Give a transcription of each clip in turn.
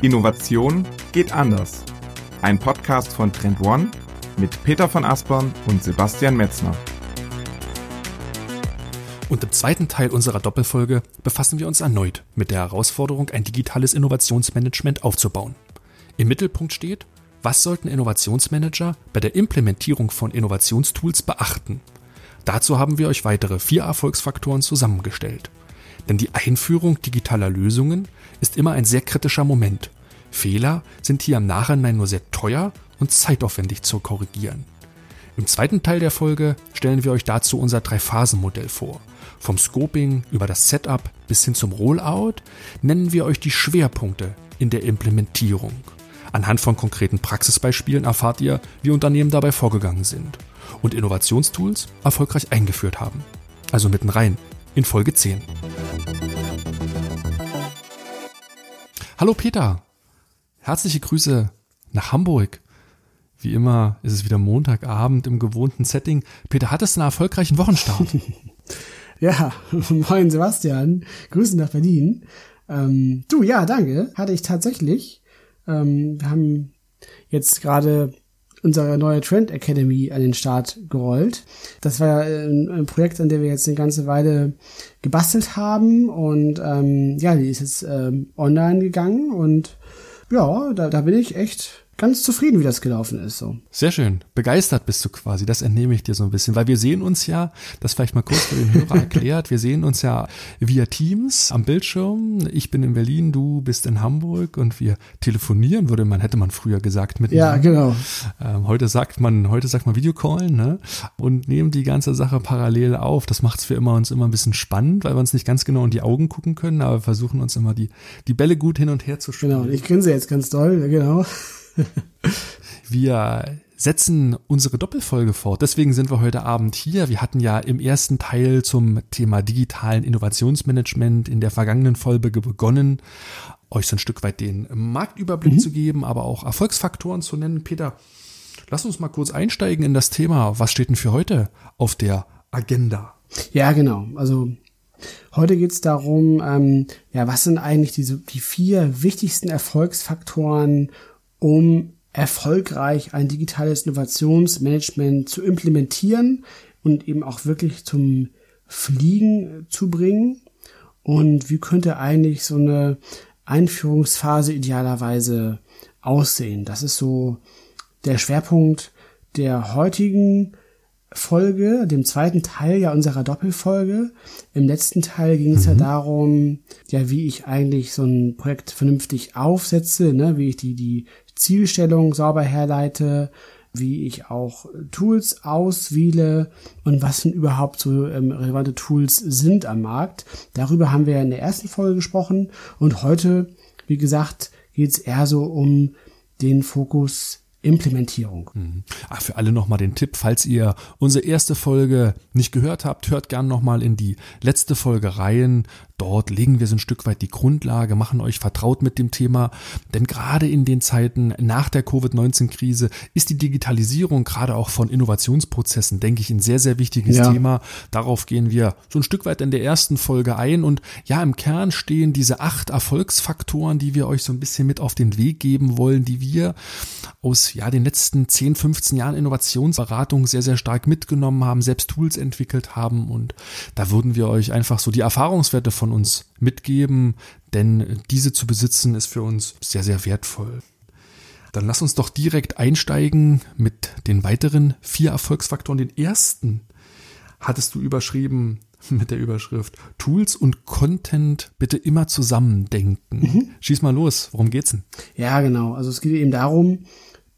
Innovation geht anders. Ein Podcast von Trend One mit Peter von Aspern und Sebastian Metzner. Und im zweiten Teil unserer Doppelfolge befassen wir uns erneut mit der Herausforderung, ein digitales Innovationsmanagement aufzubauen. Im Mittelpunkt steht, was sollten Innovationsmanager bei der Implementierung von Innovationstools beachten? Dazu haben wir euch weitere vier Erfolgsfaktoren zusammengestellt. Denn die Einführung digitaler Lösungen ist immer ein sehr kritischer Moment. Fehler sind hier im Nachhinein nur sehr teuer und zeitaufwendig zu korrigieren. Im zweiten Teil der Folge stellen wir euch dazu unser Drei-Phasen-Modell vor. Vom Scoping über das Setup bis hin zum Rollout nennen wir euch die Schwerpunkte in der Implementierung. Anhand von konkreten Praxisbeispielen erfahrt ihr, wie Unternehmen dabei vorgegangen sind und Innovationstools erfolgreich eingeführt haben. Also mitten rein in Folge 10. Hallo Peter, herzliche Grüße nach Hamburg. Wie immer ist es wieder Montagabend im gewohnten Setting. Peter, hattest du einen erfolgreichen Wochenstart? ja, moin Sebastian, Grüße nach Berlin. Ähm, du, ja, danke, hatte ich tatsächlich. Ähm, wir haben jetzt gerade unsere neue Trend Academy an den Start gerollt. Das war ein, ein Projekt, an dem wir jetzt eine ganze Weile gebastelt haben und ähm, ja, die ist jetzt ähm, online gegangen und ja, da, da bin ich echt ganz zufrieden, wie das gelaufen ist. So. Sehr schön. Begeistert bist du quasi. Das entnehme ich dir so ein bisschen, weil wir sehen uns ja, das vielleicht mal kurz für den Hörer erklärt, wir sehen uns ja via Teams am Bildschirm. Ich bin in Berlin, du bist in Hamburg und wir telefonieren, würde man, hätte man früher gesagt mit. Ja, genau. Ähm, heute sagt man, heute sagt man Videocallen, ne? Und nehmen die ganze Sache parallel auf. Das macht es für immer uns immer ein bisschen spannend, weil wir uns nicht ganz genau in die Augen gucken können, aber wir versuchen uns immer die, die Bälle gut hin und her zu spielen. Genau, ich grinse jetzt ganz doll, genau. wir setzen unsere Doppelfolge fort. Deswegen sind wir heute Abend hier. Wir hatten ja im ersten Teil zum Thema digitalen Innovationsmanagement in der vergangenen Folge begonnen, euch so ein Stück weit den Marktüberblick mhm. zu geben, aber auch Erfolgsfaktoren zu nennen. Peter, lass uns mal kurz einsteigen in das Thema. Was steht denn für heute auf der Agenda? Ja, genau. Also Heute geht es darum, ähm, ja, was sind eigentlich diese, die vier wichtigsten Erfolgsfaktoren, um erfolgreich ein digitales Innovationsmanagement zu implementieren und eben auch wirklich zum Fliegen zu bringen. Und wie könnte eigentlich so eine Einführungsphase idealerweise aussehen? Das ist so der Schwerpunkt der heutigen Folge, dem zweiten Teil ja unserer Doppelfolge. Im letzten Teil ging es mhm. ja darum, ja, wie ich eigentlich so ein Projekt vernünftig aufsetze, ne, wie ich die, die Zielstellung sauber herleite, wie ich auch Tools auswähle und was denn überhaupt so ähm, relevante Tools sind am Markt. Darüber haben wir in der ersten Folge gesprochen und heute, wie gesagt, geht es eher so um den Fokus Implementierung. Mhm. Ach, für alle nochmal den Tipp, falls ihr unsere erste Folge nicht gehört habt, hört gern nochmal in die letzte Folge rein. Dort legen wir so ein Stück weit die Grundlage, machen euch vertraut mit dem Thema. Denn gerade in den Zeiten nach der Covid-19-Krise ist die Digitalisierung gerade auch von Innovationsprozessen, denke ich, ein sehr, sehr wichtiges ja. Thema. Darauf gehen wir so ein Stück weit in der ersten Folge ein. Und ja, im Kern stehen diese acht Erfolgsfaktoren, die wir euch so ein bisschen mit auf den Weg geben wollen, die wir aus ja, den letzten 10, 15 Jahren Innovationsberatung sehr, sehr stark mitgenommen haben, selbst Tools entwickelt haben. Und da würden wir euch einfach so die Erfahrungswerte von von uns mitgeben, denn diese zu besitzen ist für uns sehr, sehr wertvoll. Dann lass uns doch direkt einsteigen mit den weiteren vier Erfolgsfaktoren. Den ersten hattest du überschrieben mit der Überschrift Tools und Content bitte immer zusammendenken. Mhm. Schieß mal los, worum geht's denn? Ja, genau. Also es geht eben darum,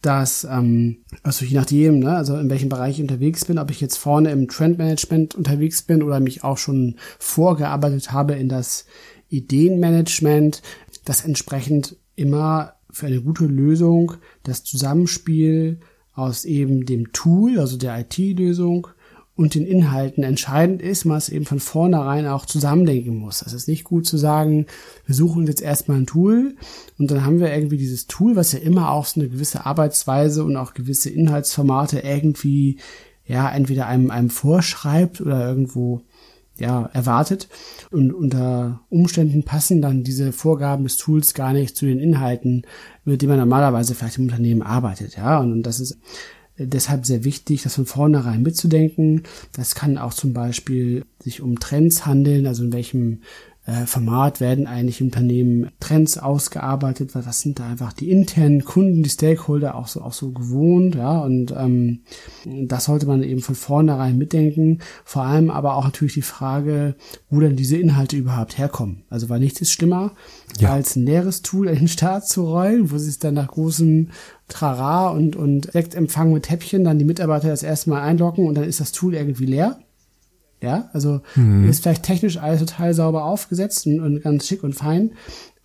dass, ähm, also je nachdem, ne, also in welchem Bereich ich unterwegs bin, ob ich jetzt vorne im Trendmanagement unterwegs bin oder mich auch schon vorgearbeitet habe in das Ideenmanagement, dass entsprechend immer für eine gute Lösung das Zusammenspiel aus eben dem Tool, also der IT-Lösung und den Inhalten entscheidend ist, man es eben von vornherein auch zusammendenken muss. Es ist nicht gut zu sagen, wir suchen jetzt erstmal ein Tool und dann haben wir irgendwie dieses Tool, was ja immer auch so eine gewisse Arbeitsweise und auch gewisse Inhaltsformate irgendwie ja entweder einem, einem vorschreibt oder irgendwo ja, erwartet. Und unter Umständen passen dann diese Vorgaben des Tools gar nicht zu den Inhalten, mit denen man normalerweise vielleicht im Unternehmen arbeitet. Ja, und das ist deshalb sehr wichtig, das von vornherein mitzudenken. Das kann auch zum Beispiel sich um Trends handeln, also in welchem äh, Format werden eigentlich im Unternehmen Trends ausgearbeitet, weil was sind da einfach die internen Kunden, die Stakeholder auch so auch so gewohnt, ja, und ähm, das sollte man eben von vornherein mitdenken. Vor allem aber auch natürlich die Frage, wo denn diese Inhalte überhaupt herkommen. Also weil nichts ist schlimmer, ja. als ein leeres Tool in den Start zu rollen, wo sich dann nach großem Trara und, und Sektempfang mit Häppchen dann die Mitarbeiter das erste Mal einloggen und dann ist das Tool irgendwie leer. Ja, also mhm. ist vielleicht technisch alles total sauber aufgesetzt und, und ganz schick und fein,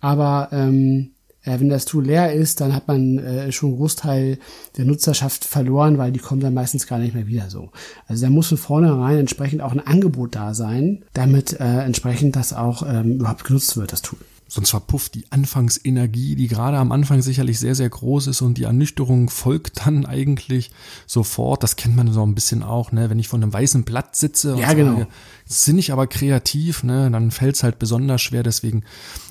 aber ähm, äh, wenn das Tool leer ist, dann hat man äh, schon einen Großteil der Nutzerschaft verloren, weil die kommen dann meistens gar nicht mehr wieder so. Also da muss von vornherein entsprechend auch ein Angebot da sein, damit äh, entsprechend das auch ähm, überhaupt genutzt wird, das Tool sonst verpufft die Anfangsenergie, die gerade am Anfang sicherlich sehr, sehr groß ist und die Ernüchterung folgt dann eigentlich sofort. Das kennt man so ein bisschen auch, ne? wenn ich vor einem weißen Blatt sitze und ja, genau. sage, sind ich aber kreativ, ne? dann fällt es halt besonders schwer. Deswegen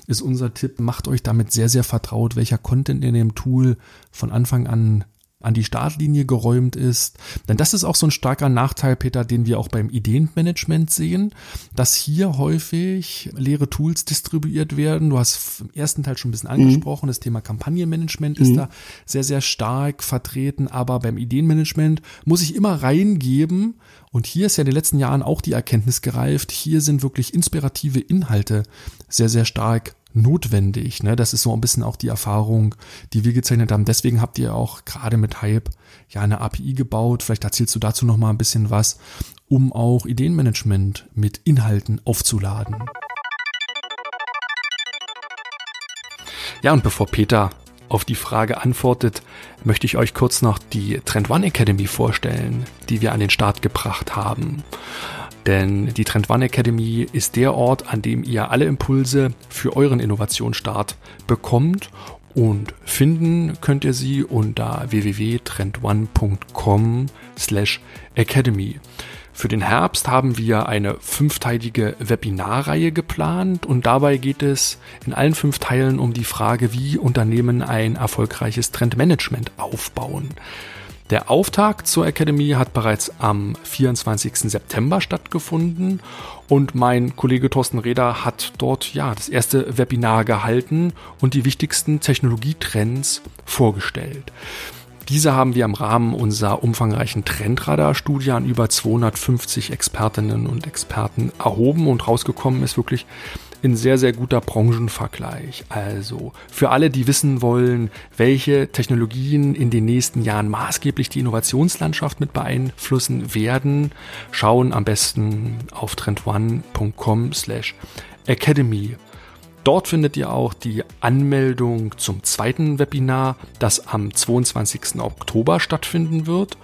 ist unser Tipp, macht euch damit sehr, sehr vertraut, welcher Content in dem Tool von Anfang an an die Startlinie geräumt ist. Denn das ist auch so ein starker Nachteil, Peter, den wir auch beim Ideenmanagement sehen, dass hier häufig leere Tools distribuiert werden. Du hast im ersten Teil schon ein bisschen mhm. angesprochen, mhm. das Thema Kampagnenmanagement ist mhm. da sehr, sehr stark vertreten, aber beim Ideenmanagement muss ich immer reingeben, und hier ist ja in den letzten Jahren auch die Erkenntnis gereift, hier sind wirklich inspirative Inhalte sehr, sehr stark notwendig. Ne? Das ist so ein bisschen auch die Erfahrung, die wir gezeichnet haben. Deswegen habt ihr auch gerade mit Hype ja eine API gebaut. Vielleicht erzählst du dazu noch mal ein bisschen was, um auch Ideenmanagement mit Inhalten aufzuladen. Ja, und bevor Peter auf die Frage antwortet, möchte ich euch kurz noch die Trend One Academy vorstellen, die wir an den Start gebracht haben. Denn die Trend One Academy ist der Ort, an dem ihr alle Impulse für euren Innovationsstart bekommt und finden könnt ihr sie unter www.trendone.com slash academy. Für den Herbst haben wir eine fünfteilige Webinarreihe geplant und dabei geht es in allen fünf Teilen um die Frage, wie Unternehmen ein erfolgreiches Trendmanagement aufbauen. Der Auftakt zur Academy hat bereits am 24. September stattgefunden und mein Kollege Thorsten Reder hat dort ja das erste Webinar gehalten und die wichtigsten Technologietrends vorgestellt. Diese haben wir im Rahmen unserer umfangreichen Trendradar-Studie an über 250 Expertinnen und Experten erhoben und rausgekommen ist wirklich in sehr, sehr guter Branchenvergleich. Also für alle, die wissen wollen, welche Technologien in den nächsten Jahren maßgeblich die Innovationslandschaft mit beeinflussen werden, schauen am besten auf trendone.com slash academy. Dort findet ihr auch die Anmeldung zum zweiten Webinar, das am 22. Oktober stattfinden wird.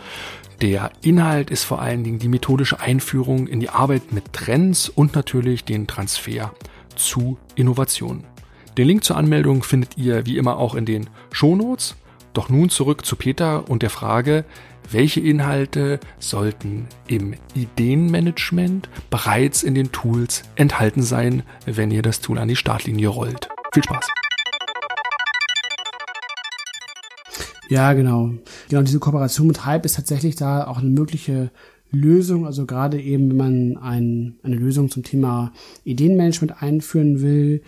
Der Inhalt ist vor allen Dingen die methodische Einführung in die Arbeit mit Trends und natürlich den Transfer zu Innovation. Den Link zur Anmeldung findet ihr wie immer auch in den Shownotes. Doch nun zurück zu Peter und der Frage, welche Inhalte sollten im Ideenmanagement bereits in den Tools enthalten sein, wenn ihr das Tool an die Startlinie rollt. Viel Spaß! Ja, genau. Genau, diese Kooperation mit Hype ist tatsächlich da auch eine mögliche Lösung, also gerade eben, wenn man ein, eine Lösung zum Thema Ideenmanagement einführen will,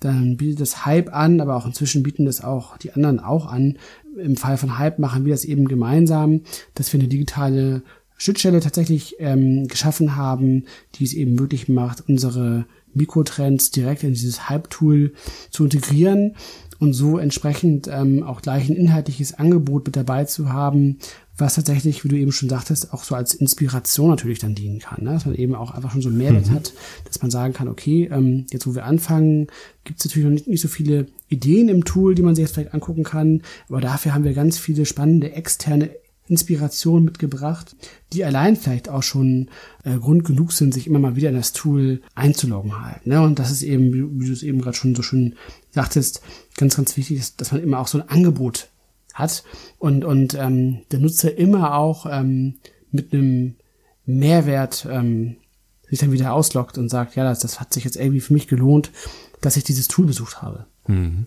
dann bietet das Hype an, aber auch inzwischen bieten das auch die anderen auch an. Im Fall von Hype machen wir das eben gemeinsam, dass wir eine digitale Schnittstelle tatsächlich ähm, geschaffen haben, die es eben möglich macht, unsere Mikrotrends direkt in dieses Hype-Tool zu integrieren und so entsprechend ähm, auch gleich ein inhaltliches Angebot mit dabei zu haben, was tatsächlich, wie du eben schon sagtest, auch so als Inspiration natürlich dann dienen kann. Ne? Dass man eben auch einfach schon so einen Mehrwert mhm. hat, dass man sagen kann, okay, ähm, jetzt wo wir anfangen, gibt es natürlich noch nicht, nicht so viele Ideen im Tool, die man sich jetzt vielleicht angucken kann, aber dafür haben wir ganz viele spannende externe Inspiration mitgebracht, die allein vielleicht auch schon äh, Grund genug sind, sich immer mal wieder in das Tool einzuloggen halt. Ne? Und das ist eben, wie, du es eben gerade schon so schön sagtest, ganz, ganz wichtig, ist, dass man immer auch so ein Angebot hat und, und ähm, der Nutzer immer auch ähm, mit einem Mehrwert ähm, sich dann wieder ausloggt und sagt, ja, das, das hat sich jetzt irgendwie für mich gelohnt, dass ich dieses Tool besucht habe. Mhm.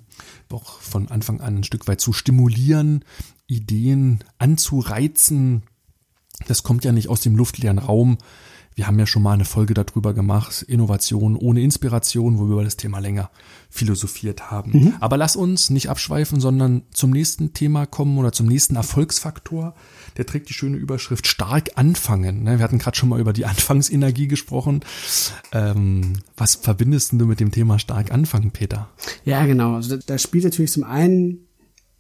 Auch von Anfang an ein Stück weit zu stimulieren, Ideen anzureizen. Das kommt ja nicht aus dem luftleeren Raum. Wir haben ja schon mal eine Folge darüber gemacht, Innovation ohne Inspiration, wo wir über das Thema länger philosophiert haben. Mhm. Aber lass uns nicht abschweifen, sondern zum nächsten Thema kommen oder zum nächsten Erfolgsfaktor. Der trägt die schöne Überschrift stark anfangen. Ne? Wir hatten gerade schon mal über die Anfangsenergie gesprochen. Ähm, was verbindest du mit dem Thema stark anfangen, Peter? Ja, genau. Also da, da spielt natürlich zum einen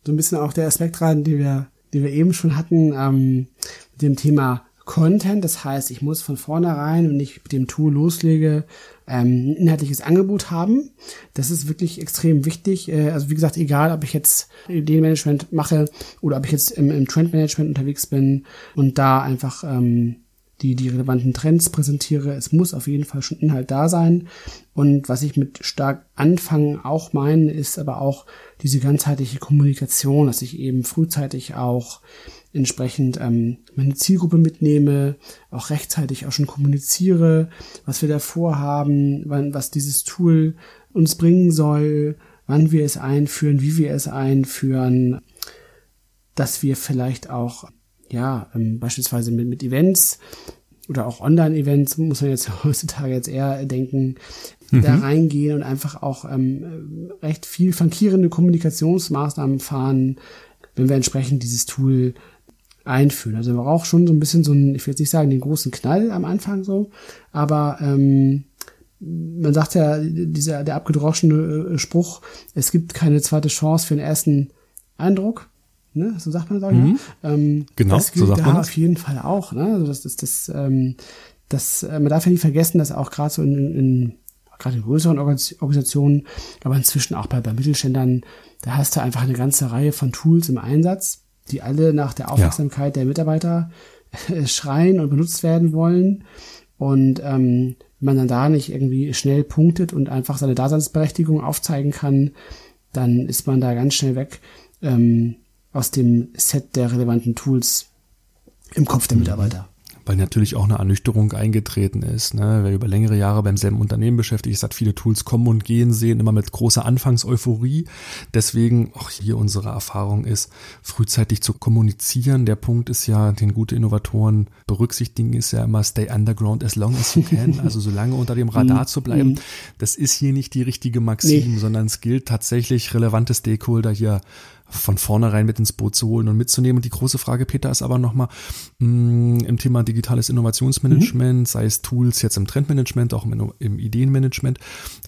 so ein bisschen auch der Aspekt rein, den wir, den wir eben schon hatten, ähm, mit dem Thema Content. Das heißt, ich muss von vornherein, wenn ich mit dem Tool loslege, ähm, ein inhaltliches Angebot haben. Das ist wirklich extrem wichtig. Äh, also wie gesagt, egal, ob ich jetzt Ideenmanagement mache oder ob ich jetzt im, Trendmanagement unterwegs bin und da einfach ähm, die, die relevanten Trends präsentiere. Es muss auf jeden Fall schon Inhalt da sein. Und was ich mit stark anfangen auch meine, ist aber auch diese ganzheitliche Kommunikation, dass ich eben frühzeitig auch entsprechend ähm, meine Zielgruppe mitnehme, auch rechtzeitig auch schon kommuniziere, was wir da vorhaben, wann, was dieses Tool uns bringen soll, wann wir es einführen, wie wir es einführen, dass wir vielleicht auch, ja, ähm, beispielsweise mit, mit Events oder auch Online-Events, muss man jetzt heutzutage jetzt eher denken, mhm. da reingehen und einfach auch ähm, recht viel frankierende Kommunikationsmaßnahmen fahren, wenn wir entsprechend dieses Tool einführen. Also man braucht schon so ein bisschen so einen, ich will jetzt nicht sagen den großen Knall am Anfang so, aber ähm, man sagt ja, dieser der abgedroschene äh, Spruch, es gibt keine zweite Chance für den ersten Eindruck. Ne? So sagt man das auch, mhm. ja. Ähm, genau, das gilt so sagt da man auf jeden Fall auch. Ne? Also das, das, das, ähm, das, äh, man darf ja nicht vergessen, dass auch gerade so in, in gerade in größeren Organisationen, aber inzwischen auch bei, bei Mittelständern, da hast du einfach eine ganze Reihe von Tools im Einsatz, die alle nach der Aufmerksamkeit ja. der Mitarbeiter äh, schreien und benutzt werden wollen. Und ähm, wenn man dann da nicht irgendwie schnell punktet und einfach seine Daseinsberechtigung aufzeigen kann, dann ist man da ganz schnell weg ähm, aus dem Set der relevanten Tools im Kopf der mhm. Mitarbeiter weil natürlich auch eine Ernüchterung eingetreten ist. Ne? Wer über längere Jahre beim selben Unternehmen beschäftigt ist, hat viele Tools kommen und gehen sehen, immer mit großer Anfangseuphorie. Deswegen auch hier unsere Erfahrung ist, frühzeitig zu kommunizieren. Der Punkt ist ja, den gute Innovatoren berücksichtigen, ist ja immer stay underground as long as you can, also so lange unter dem Radar mhm. zu bleiben. Mhm. Das ist hier nicht die richtige Maxim, nee. sondern es gilt tatsächlich relevante Stakeholder hier von vornherein mit ins Boot zu holen und mitzunehmen. Und die große Frage, Peter, ist aber nochmal mm, im Thema digitales Innovationsmanagement, mhm. sei es Tools jetzt im Trendmanagement, auch im, im, Ideenmanagement.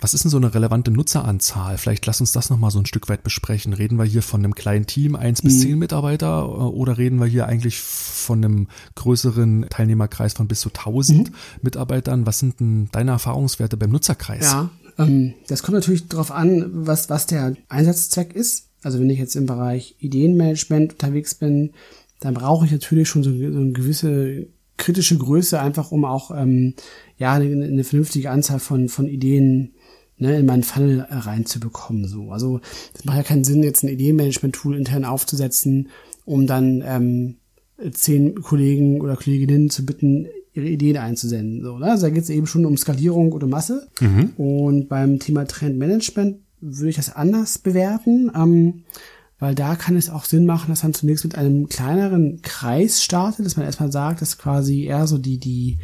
Was ist denn so eine relevante Nutzeranzahl? Vielleicht lass uns das nochmal so ein Stück weit besprechen. Reden wir hier von einem kleinen Team, eins mhm. bis zehn Mitarbeiter, äh, oder reden wir hier eigentlich von einem größeren Teilnehmerkreis von bis zu tausend mhm. Mitarbeitern? Was sind denn deine Erfahrungswerte beim Nutzerkreis? Ja, ähm, das kommt natürlich darauf an, was, was der Einsatzzweck ist. Also wenn ich jetzt im Bereich Ideenmanagement unterwegs bin, dann brauche ich natürlich schon so, so eine gewisse kritische Größe, einfach um auch ähm, ja eine, eine vernünftige Anzahl von, von Ideen ne, in meinen Funnel reinzubekommen. So. Also es macht ja keinen Sinn, jetzt ein Ideenmanagement-Tool intern aufzusetzen, um dann ähm, zehn Kollegen oder Kolleginnen zu bitten, ihre Ideen einzusenden. So, ne? Also da geht es eben schon um Skalierung oder Masse. Mhm. Und beim Thema Trendmanagement würde ich das anders bewerten, ähm, weil da kann es auch Sinn machen, dass man zunächst mit einem kleineren Kreis startet, dass man erstmal sagt, dass quasi eher so die, die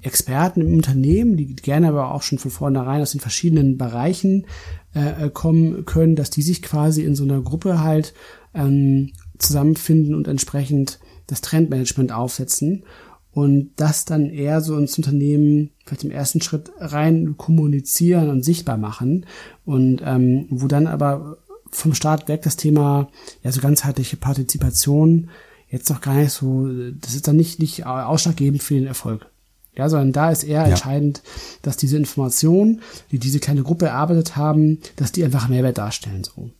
Experten im Unternehmen, die gerne aber auch schon von vornherein aus den verschiedenen Bereichen äh, kommen können, dass die sich quasi in so einer Gruppe halt ähm, zusammenfinden und entsprechend das Trendmanagement aufsetzen und das dann eher so ins Unternehmen vielleicht im ersten Schritt rein kommunizieren und sichtbar machen und ähm, wo dann aber vom Start weg das Thema ja so ganzheitliche Partizipation jetzt noch gar nicht so das ist dann nicht nicht ausschlaggebend für den Erfolg ja sondern da ist eher ja. entscheidend dass diese Informationen die diese kleine Gruppe erarbeitet haben dass die einfach Mehrwert darstellen so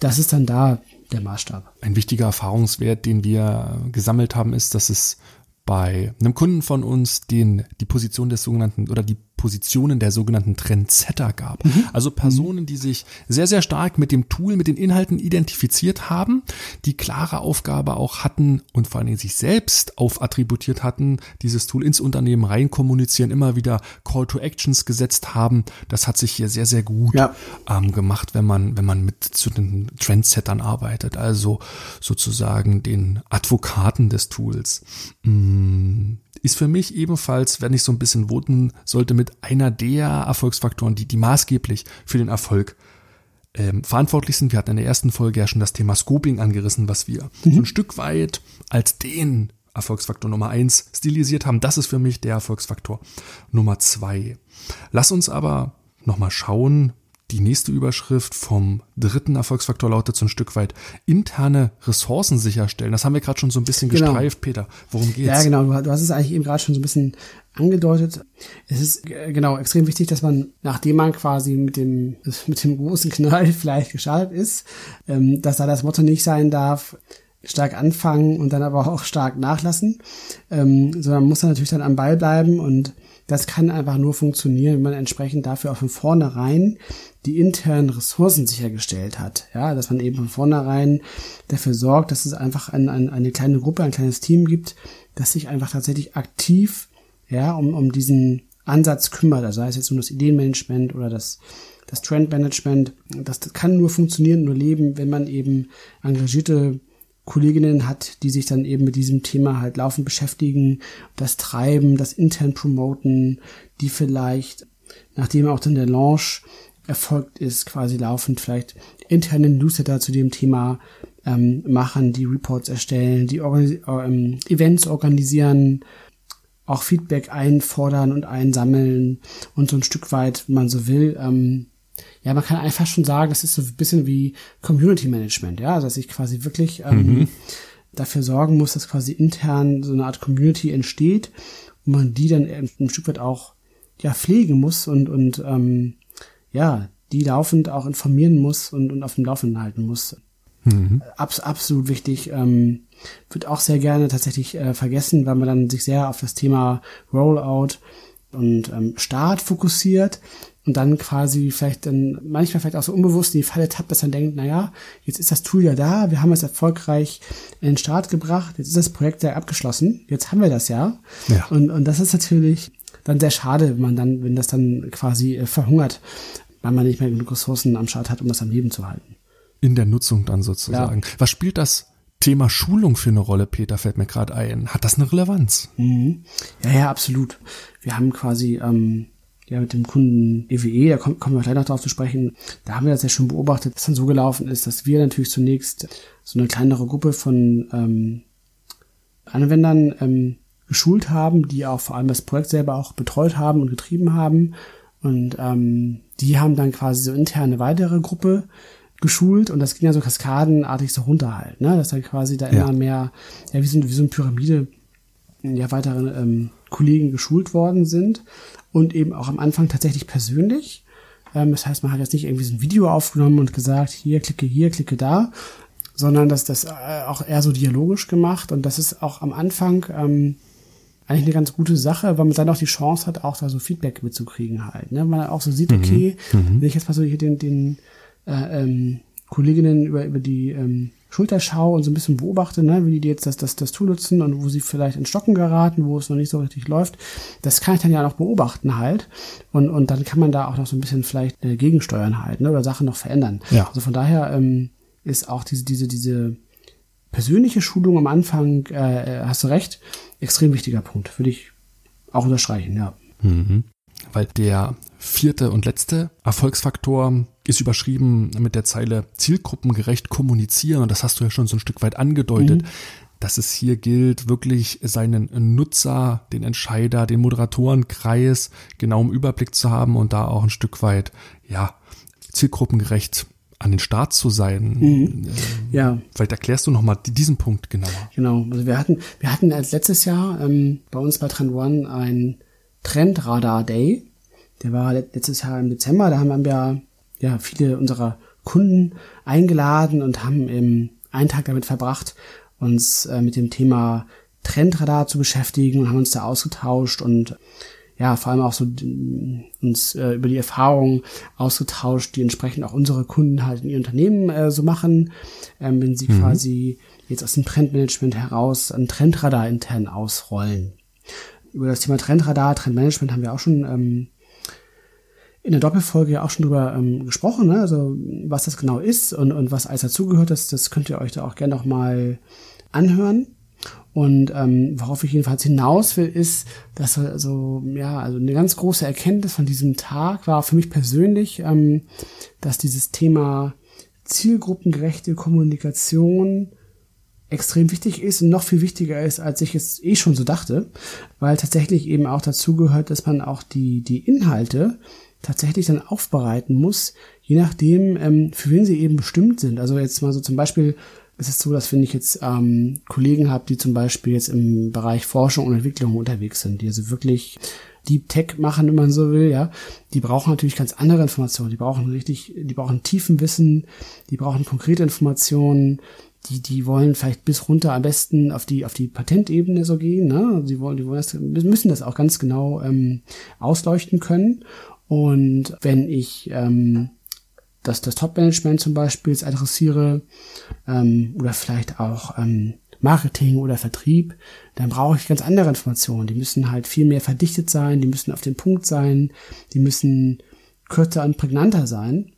das ist dann da der Maßstab. Ein wichtiger Erfahrungswert, den wir gesammelt haben, ist, dass es bei einem Kunden von uns den die Position des sogenannten oder die Positionen der sogenannten Trendsetter gab. Mhm. Also Personen, die sich sehr, sehr stark mit dem Tool, mit den Inhalten identifiziert haben, die klare Aufgabe auch hatten und vor allen Dingen sich selbst aufattributiert hatten, dieses Tool ins Unternehmen rein kommunizieren, immer wieder Call to Actions gesetzt haben. Das hat sich hier sehr, sehr gut ja. ähm, gemacht, wenn man, wenn man mit zu den Trendsettern arbeitet, also sozusagen den Advokaten des Tools. Mm, ist für mich ebenfalls, wenn ich so ein bisschen voten sollte, mit einer der Erfolgsfaktoren, die, die maßgeblich für den Erfolg ähm, verantwortlich sind. Wir hatten in der ersten Folge ja schon das Thema Scoping angerissen, was wir mhm. so ein Stück weit als den Erfolgsfaktor Nummer eins stilisiert haben. Das ist für mich der Erfolgsfaktor Nummer zwei. Lass uns aber nochmal schauen, die nächste Überschrift vom dritten Erfolgsfaktor lautet so ein Stück weit interne Ressourcen sicherstellen. Das haben wir gerade schon so ein bisschen genau. gestreift, Peter. Worum geht's? Ja, genau. Du hast es eigentlich eben gerade schon so ein bisschen angedeutet. Es ist äh, genau extrem wichtig, dass man, nachdem man quasi mit dem, mit dem großen Knall vielleicht gestartet ist, ähm, dass da das Motto nicht sein darf, stark anfangen und dann aber auch stark nachlassen, ähm, sondern man muss dann natürlich dann am Ball bleiben und das kann einfach nur funktionieren, wenn man entsprechend dafür auch von vornherein die internen Ressourcen sichergestellt hat. Ja, dass man eben von vornherein dafür sorgt, dass es einfach ein, ein, eine kleine Gruppe, ein kleines Team gibt, das sich einfach tatsächlich aktiv ja, um, um diesen Ansatz kümmert. Also sei es jetzt um das Ideenmanagement oder das, das Trendmanagement. Das, das kann nur funktionieren, nur leben, wenn man eben engagierte Kolleginnen hat, die sich dann eben mit diesem Thema halt laufend beschäftigen, das treiben, das intern promoten, die vielleicht, nachdem auch dann der Launch erfolgt ist, quasi laufend vielleicht interne Newsletter zu dem Thema ähm, machen, die Reports erstellen, die Organis ähm, Events organisieren, auch Feedback einfordern und einsammeln und so ein Stück weit, wenn man so will, ähm, ja, man kann einfach schon sagen, das ist so ein bisschen wie Community Management, ja, dass ich quasi wirklich ähm, mhm. dafür sorgen muss, dass quasi intern so eine Art Community entsteht und man die dann ein Stück weit auch ja pflegen muss und und ähm, ja die laufend auch informieren muss und, und auf dem Laufenden halten muss. Mhm. Abs absolut wichtig. Ähm, wird auch sehr gerne tatsächlich äh, vergessen, weil man dann sich sehr auf das Thema Rollout und ähm, Start fokussiert und dann quasi vielleicht dann manchmal vielleicht auch so unbewusst in die Falle tappt, dass man denkt, naja, jetzt ist das Tool ja da, wir haben es erfolgreich in den Start gebracht, jetzt ist das Projekt ja abgeschlossen, jetzt haben wir das ja. ja. Und, und das ist natürlich dann sehr schade, wenn man dann, wenn das dann quasi äh, verhungert, weil man nicht mehr genug Ressourcen am Start hat, um das am Leben zu halten. In der Nutzung dann sozusagen. Ja. Was spielt das Thema Schulung für eine Rolle, Peter, fällt mir gerade ein. Hat das eine Relevanz? Mhm. Ja, ja, absolut. Wir haben quasi ähm, ja mit dem Kunden EWE, e, da kommen, kommen wir gleich noch darauf zu sprechen, da haben wir das ja schon beobachtet, dass dann so gelaufen ist, dass wir natürlich zunächst so eine kleinere Gruppe von ähm, Anwendern ähm, geschult haben, die auch vor allem das Projekt selber auch betreut haben und getrieben haben. Und ähm, die haben dann quasi so interne weitere Gruppe geschult und das ging ja so kaskadenartig so runter halt, ne? Dass dann quasi da ja. immer mehr, ja, wie so, wie so eine Pyramide, ja, weitere ähm, Kollegen geschult worden sind und eben auch am Anfang tatsächlich persönlich. Ähm, das heißt, man hat jetzt nicht irgendwie so ein Video aufgenommen und gesagt, hier, klicke hier, klicke da, sondern dass das äh, auch eher so dialogisch gemacht und das ist auch am Anfang ähm, eigentlich eine ganz gute Sache, weil man dann auch die Chance hat, auch da so Feedback mitzukriegen halt. Ne? Wenn man auch so sieht, mhm. okay, mhm. wenn ich jetzt mal so hier den, den äh, ähm, Kolleginnen über, über die ähm, Schulter schaue und so ein bisschen beobachte, ne, wie die jetzt das, das, das Tool nutzen und wo sie vielleicht in Stocken geraten, wo es noch nicht so richtig läuft. Das kann ich dann ja noch beobachten halt. Und, und dann kann man da auch noch so ein bisschen vielleicht äh, gegensteuern halt, ne, oder Sachen noch verändern. Ja. Also von daher ähm, ist auch diese, diese, diese persönliche Schulung am Anfang, äh, äh hast du recht, extrem wichtiger Punkt. Würde ich auch unterstreichen, ja. Mhm. Weil der vierte und letzte Erfolgsfaktor ist überschrieben mit der Zeile zielgruppengerecht kommunizieren. Und das hast du ja schon so ein Stück weit angedeutet. Mhm. Dass es hier gilt, wirklich seinen Nutzer, den Entscheider, den Moderatorenkreis genau im Überblick zu haben und da auch ein Stück weit, ja, zielgruppengerecht an den Start zu sein. Mhm. Ja. Vielleicht erklärst du nochmal diesen Punkt genauer. Genau. Also wir hatten, wir hatten als letztes Jahr ähm, bei uns bei Trend One ein Trendradar Day. Der war letztes Jahr im Dezember. Da haben wir ja viele unserer Kunden eingeladen und haben eben einen Tag damit verbracht, uns äh, mit dem Thema Trendradar zu beschäftigen und haben uns da ausgetauscht und ja, vor allem auch so uns äh, über die Erfahrungen ausgetauscht, die entsprechend auch unsere Kunden halt in ihr Unternehmen äh, so machen, ähm, wenn sie mhm. quasi jetzt aus dem Trendmanagement heraus ein Trendradar intern ausrollen. Über das Thema Trendradar, Trendmanagement haben wir auch schon ähm, in der Doppelfolge ja auch schon drüber ähm, gesprochen, ne? also was das genau ist und, und was alles dazugehört, das, das könnt ihr euch da auch gerne noch mal anhören. Und ähm, worauf ich jedenfalls hinaus will, ist, dass also ja, also eine ganz große Erkenntnis von diesem Tag war für mich persönlich, ähm, dass dieses Thema zielgruppengerechte Kommunikation extrem wichtig ist und noch viel wichtiger ist, als ich es eh schon so dachte, weil tatsächlich eben auch dazu gehört, dass man auch die die Inhalte tatsächlich dann aufbereiten muss, je nachdem, ähm, für wen sie eben bestimmt sind. Also jetzt mal so zum Beispiel es ist so, dass wenn ich jetzt ähm, Kollegen habe, die zum Beispiel jetzt im Bereich Forschung und Entwicklung unterwegs sind, die also wirklich Deep Tech machen, wenn man so will, ja, die brauchen natürlich ganz andere Informationen. Die brauchen richtig, die brauchen tiefen Wissen, die brauchen konkrete Informationen, die, die wollen vielleicht bis runter am besten auf die, auf die Patentebene so gehen, ne? Die wollen, die wollen das, müssen das auch ganz genau ähm, ausleuchten können. Und wenn ich ähm, das, das Top-Management zum Beispiel jetzt adressiere ähm, oder vielleicht auch ähm, Marketing oder Vertrieb, dann brauche ich ganz andere Informationen. Die müssen halt viel mehr verdichtet sein, die müssen auf den Punkt sein, die müssen kürzer und prägnanter sein,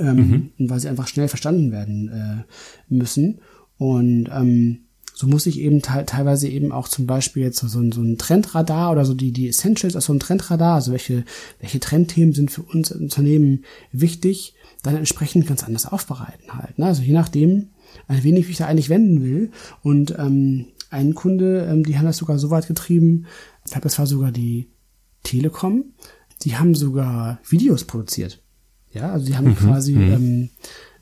ähm, mhm. weil sie einfach schnell verstanden werden äh, müssen. Und ähm, so muss ich eben te teilweise eben auch zum Beispiel jetzt so, so, ein, so ein Trendradar oder so die, die Essentials aus so einem Trendradar, also welche, welche Trendthemen sind für uns Unternehmen wichtig, dann entsprechend ganz anders aufbereiten halt. Ne? Also je nachdem, ein wenig, wie ich da eigentlich wenden will. Und ähm, ein Kunde, ähm, die haben das sogar so weit getrieben, ich glaube, das war sogar die Telekom, die haben sogar Videos produziert. Ja, also die haben mhm, quasi mhm. ähm,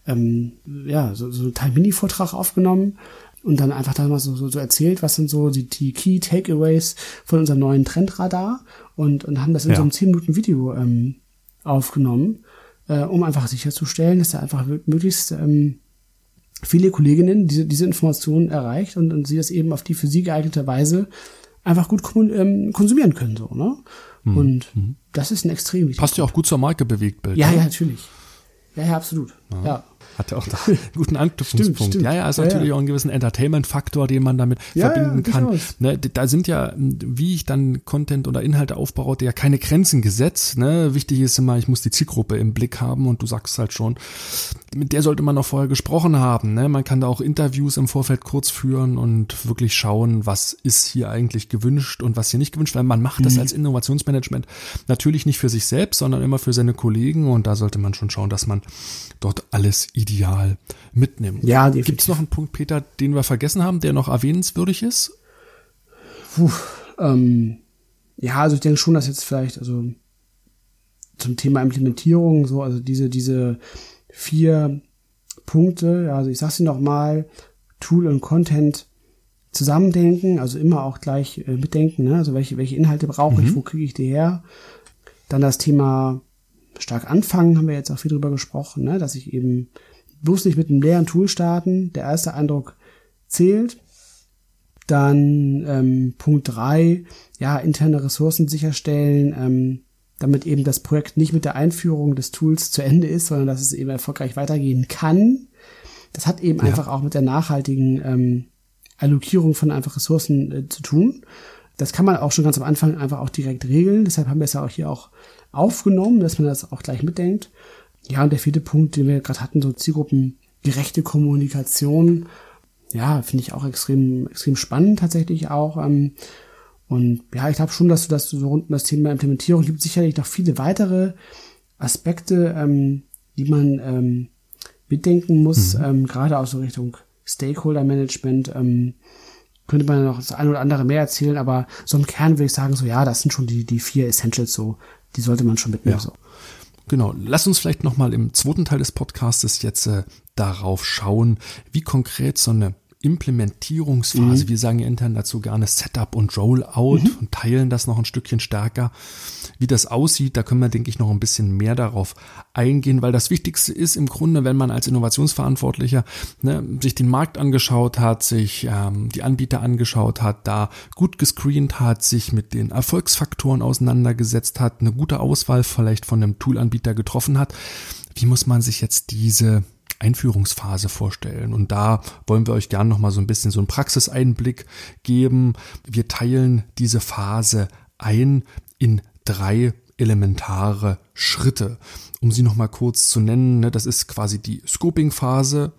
ähm, ja, so, so einen Teil Mini-Vortrag aufgenommen und dann einfach da mal so, so, so erzählt, was sind so die, die Key Takeaways von unserem neuen Trendradar und, und haben das in ja. so einem 10 Minuten Video ähm, aufgenommen, äh, um einfach sicherzustellen, dass da einfach möglichst ähm, viele Kolleginnen diese, diese Informationen erreicht und, und sie das eben auf die für sie geeignete Weise einfach gut ähm, konsumieren können, so, ne? Mhm. Und mhm. das ist ein extrem wichtiges. Passt ja auch gut zur Marke Bewegtbild. Ja, ne? ja, natürlich. Ja, ja, absolut. Ja. ja. Hatte auch da einen guten Anknüpfungspunkt. Stimmt, stimmt. Ja, ja, ist ja, natürlich ja. auch einen gewissen Entertainment-Faktor, den man damit ja, verbinden kann. Ne, da sind ja, wie ich dann Content oder Inhalte aufbaue, ja keine Grenzen gesetzt. Ne? Wichtig ist immer, ich muss die Zielgruppe im Blick haben und du sagst halt schon, mit der sollte man noch vorher gesprochen haben. Ne? Man kann da auch Interviews im Vorfeld kurz führen und wirklich schauen, was ist hier eigentlich gewünscht und was hier nicht gewünscht, weil man macht mhm. das als Innovationsmanagement natürlich nicht für sich selbst, sondern immer für seine Kollegen und da sollte man schon schauen, dass man dort alles ideal mitnimmt. Ja, Gibt es noch einen Punkt, Peter, den wir vergessen haben, der noch erwähnenswürdig ist? Puh, ähm, ja, also ich denke schon, dass jetzt vielleicht, also zum Thema Implementierung, so, also diese, diese vier Punkte, also ich sag's Ihnen nochmal, Tool und Content zusammendenken, also immer auch gleich äh, mitdenken, ne? also welche, welche Inhalte brauche mhm. ich, wo kriege ich die her? Dann das Thema stark anfangen, haben wir jetzt auch viel drüber gesprochen, ne? dass ich eben bloß nicht mit einem leeren Tool starten. Der erste Eindruck zählt. Dann ähm, Punkt drei, ja, interne Ressourcen sicherstellen, ähm, damit eben das Projekt nicht mit der Einführung des Tools zu Ende ist, sondern dass es eben erfolgreich weitergehen kann. Das hat eben ja. einfach auch mit der nachhaltigen ähm, Allokierung von einfach Ressourcen äh, zu tun. Das kann man auch schon ganz am Anfang einfach auch direkt regeln. Deshalb haben wir es ja auch hier auch aufgenommen, dass man das auch gleich mitdenkt. Ja, und der vierte Punkt, den wir gerade hatten, so Zielgruppengerechte Kommunikation. Ja, finde ich auch extrem, extrem spannend tatsächlich auch. Ähm, und ja, ich glaube schon, dass du das so rund um das Thema Implementierung gibt sicherlich noch viele weitere Aspekte, ähm, die man ähm, mitdenken muss, mhm. ähm, gerade aus so Richtung Stakeholder Management. Ähm, könnte man noch das eine oder andere mehr erzählen, aber so im Kern würde ich sagen, so ja, das sind schon die, die vier Essentials so, die sollte man schon mitnehmen. Ja. So. Genau, lass uns vielleicht nochmal im zweiten Teil des Podcastes jetzt äh, darauf schauen, wie konkret so eine Implementierungsphase. Mhm. Wir sagen ja intern dazu gerne Setup und Rollout mhm. und teilen das noch ein Stückchen stärker. Wie das aussieht, da können wir, denke ich, noch ein bisschen mehr darauf eingehen, weil das Wichtigste ist im Grunde, wenn man als Innovationsverantwortlicher ne, sich den Markt angeschaut hat, sich ähm, die Anbieter angeschaut hat, da gut gescreent hat, sich mit den Erfolgsfaktoren auseinandergesetzt hat, eine gute Auswahl vielleicht von einem Toolanbieter getroffen hat. Wie muss man sich jetzt diese Einführungsphase vorstellen. Und da wollen wir euch gerne noch mal so ein bisschen so einen Praxiseinblick geben. Wir teilen diese Phase ein in drei elementare Schritte. Um sie noch mal kurz zu nennen, ne, das ist quasi die Scoping-Phase,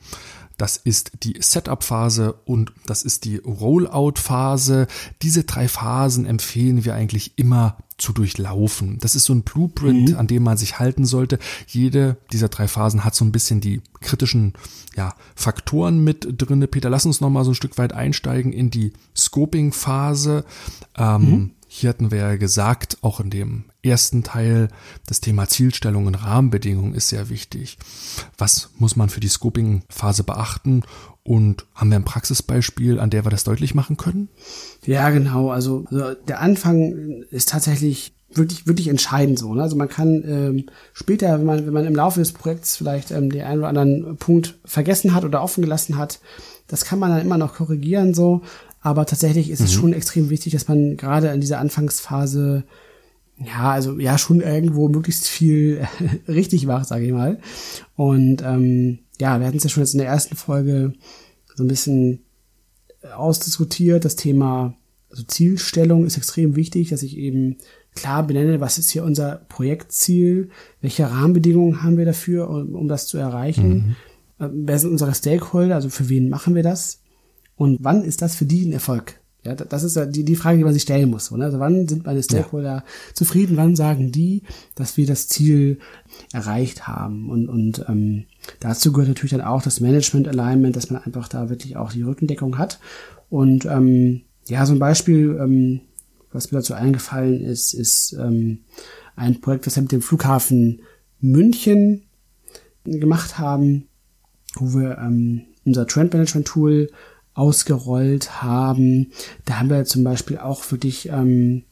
das ist die Setup-Phase und das ist die Rollout-Phase. Diese drei Phasen empfehlen wir eigentlich immer zu durchlaufen. Das ist so ein Blueprint, mhm. an dem man sich halten sollte. Jede dieser drei Phasen hat so ein bisschen die kritischen ja, Faktoren mit drinne. Peter, lass uns noch mal so ein Stück weit einsteigen in die Scoping-Phase. Ähm, mhm. Hier hatten wir ja gesagt, auch in dem ersten Teil, das Thema Zielstellung und Rahmenbedingungen ist sehr wichtig. Was muss man für die Scoping-Phase beachten? Und haben wir ein Praxisbeispiel, an der wir das deutlich machen können? Ja, genau. Also, also der Anfang ist tatsächlich wirklich wirklich entscheidend so. Ne? Also man kann ähm, später, wenn man wenn man im Laufe des Projekts vielleicht ähm, den einen oder anderen Punkt vergessen hat oder offen gelassen hat, das kann man dann immer noch korrigieren so. Aber tatsächlich ist mhm. es schon extrem wichtig, dass man gerade in dieser Anfangsphase ja, also ja, schon irgendwo möglichst viel richtig macht, sage ich mal. Und ähm, ja, wir hatten es ja schon jetzt in der ersten Folge so ein bisschen ausdiskutiert. Das Thema also Zielstellung ist extrem wichtig, dass ich eben klar benenne, was ist hier unser Projektziel, welche Rahmenbedingungen haben wir dafür, um, um das zu erreichen. Mhm. Äh, wer sind unsere Stakeholder, also für wen machen wir das? Und wann ist das für die ein Erfolg? Ja, das ist ja die, die Frage, die man sich stellen muss. Oder? Also wann sind meine Stakeholder ja. zufrieden? Wann sagen die, dass wir das Ziel erreicht haben? Und, und ähm, dazu gehört natürlich dann auch das Management Alignment, dass man einfach da wirklich auch die Rückendeckung hat. Und ähm, ja, so ein Beispiel, ähm, was mir dazu eingefallen ist, ist ähm, ein Projekt, das wir mit dem Flughafen München gemacht haben, wo wir ähm, unser Trend Management Tool ausgerollt haben. Da haben wir zum Beispiel auch wirklich ähm,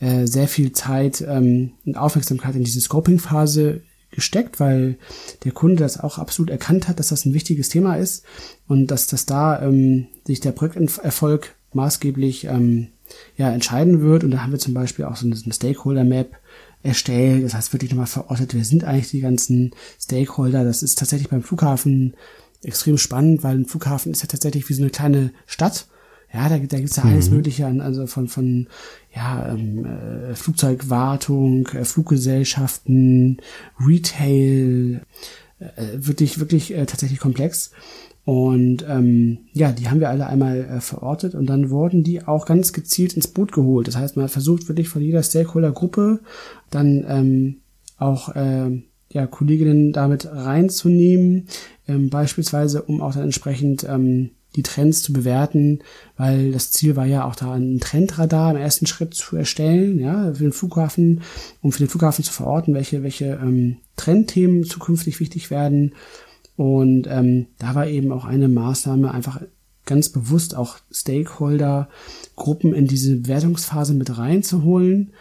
äh, sehr viel Zeit ähm, und Aufmerksamkeit in diese Scoping-Phase gesteckt, weil der Kunde das auch absolut erkannt hat, dass das ein wichtiges Thema ist und dass das da ähm, sich der Projekterfolg maßgeblich ähm, ja, entscheiden wird. Und da haben wir zum Beispiel auch so eine, eine Stakeholder-Map erstellt. Das heißt wirklich nochmal verortet, wer sind eigentlich die ganzen Stakeholder. Das ist tatsächlich beim Flughafen extrem spannend, weil ein Flughafen ist ja tatsächlich wie so eine kleine Stadt. Ja, da, da gibt's ja alles mhm. Mögliche an, also von, von ja, ähm, äh, Flugzeugwartung, äh, Fluggesellschaften, Retail, äh, wirklich, wirklich äh, tatsächlich komplex. Und ähm, ja, die haben wir alle einmal äh, verortet und dann wurden die auch ganz gezielt ins Boot geholt. Das heißt, man hat versucht wirklich von jeder Stakeholder-Gruppe dann ähm, auch äh, ja, Kolleginnen damit reinzunehmen, ähm, beispielsweise um auch dann entsprechend ähm, die Trends zu bewerten, weil das Ziel war ja auch da ein Trendradar im ersten Schritt zu erstellen, ja, für den Flughafen, um für den Flughafen zu verorten, welche, welche ähm, Trendthemen zukünftig wichtig werden. Und ähm, da war eben auch eine Maßnahme, einfach ganz bewusst auch Stakeholder-Gruppen in diese Bewertungsphase mit reinzuholen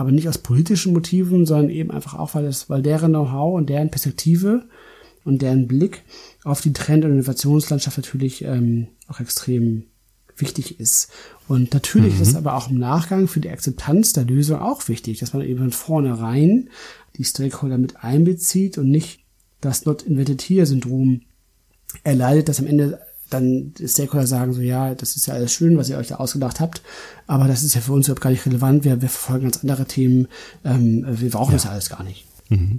aber nicht aus politischen Motiven, sondern eben einfach auch, weil es, weil deren Know-how und deren Perspektive und deren Blick auf die Trend- und Innovationslandschaft natürlich ähm, auch extrem wichtig ist. Und natürlich mhm. ist aber auch im Nachgang für die Akzeptanz der Lösung auch wichtig, dass man eben von vornherein die Stakeholder mit einbezieht und nicht das Not Invented Here Syndrom erleidet, dass am Ende dann Stakeholder sagen so, ja, das ist ja alles schön, was ihr euch da ausgedacht habt, aber das ist ja für uns überhaupt gar nicht relevant, wir, wir verfolgen ganz andere Themen, ähm, wir brauchen ja. das alles gar nicht. Mhm.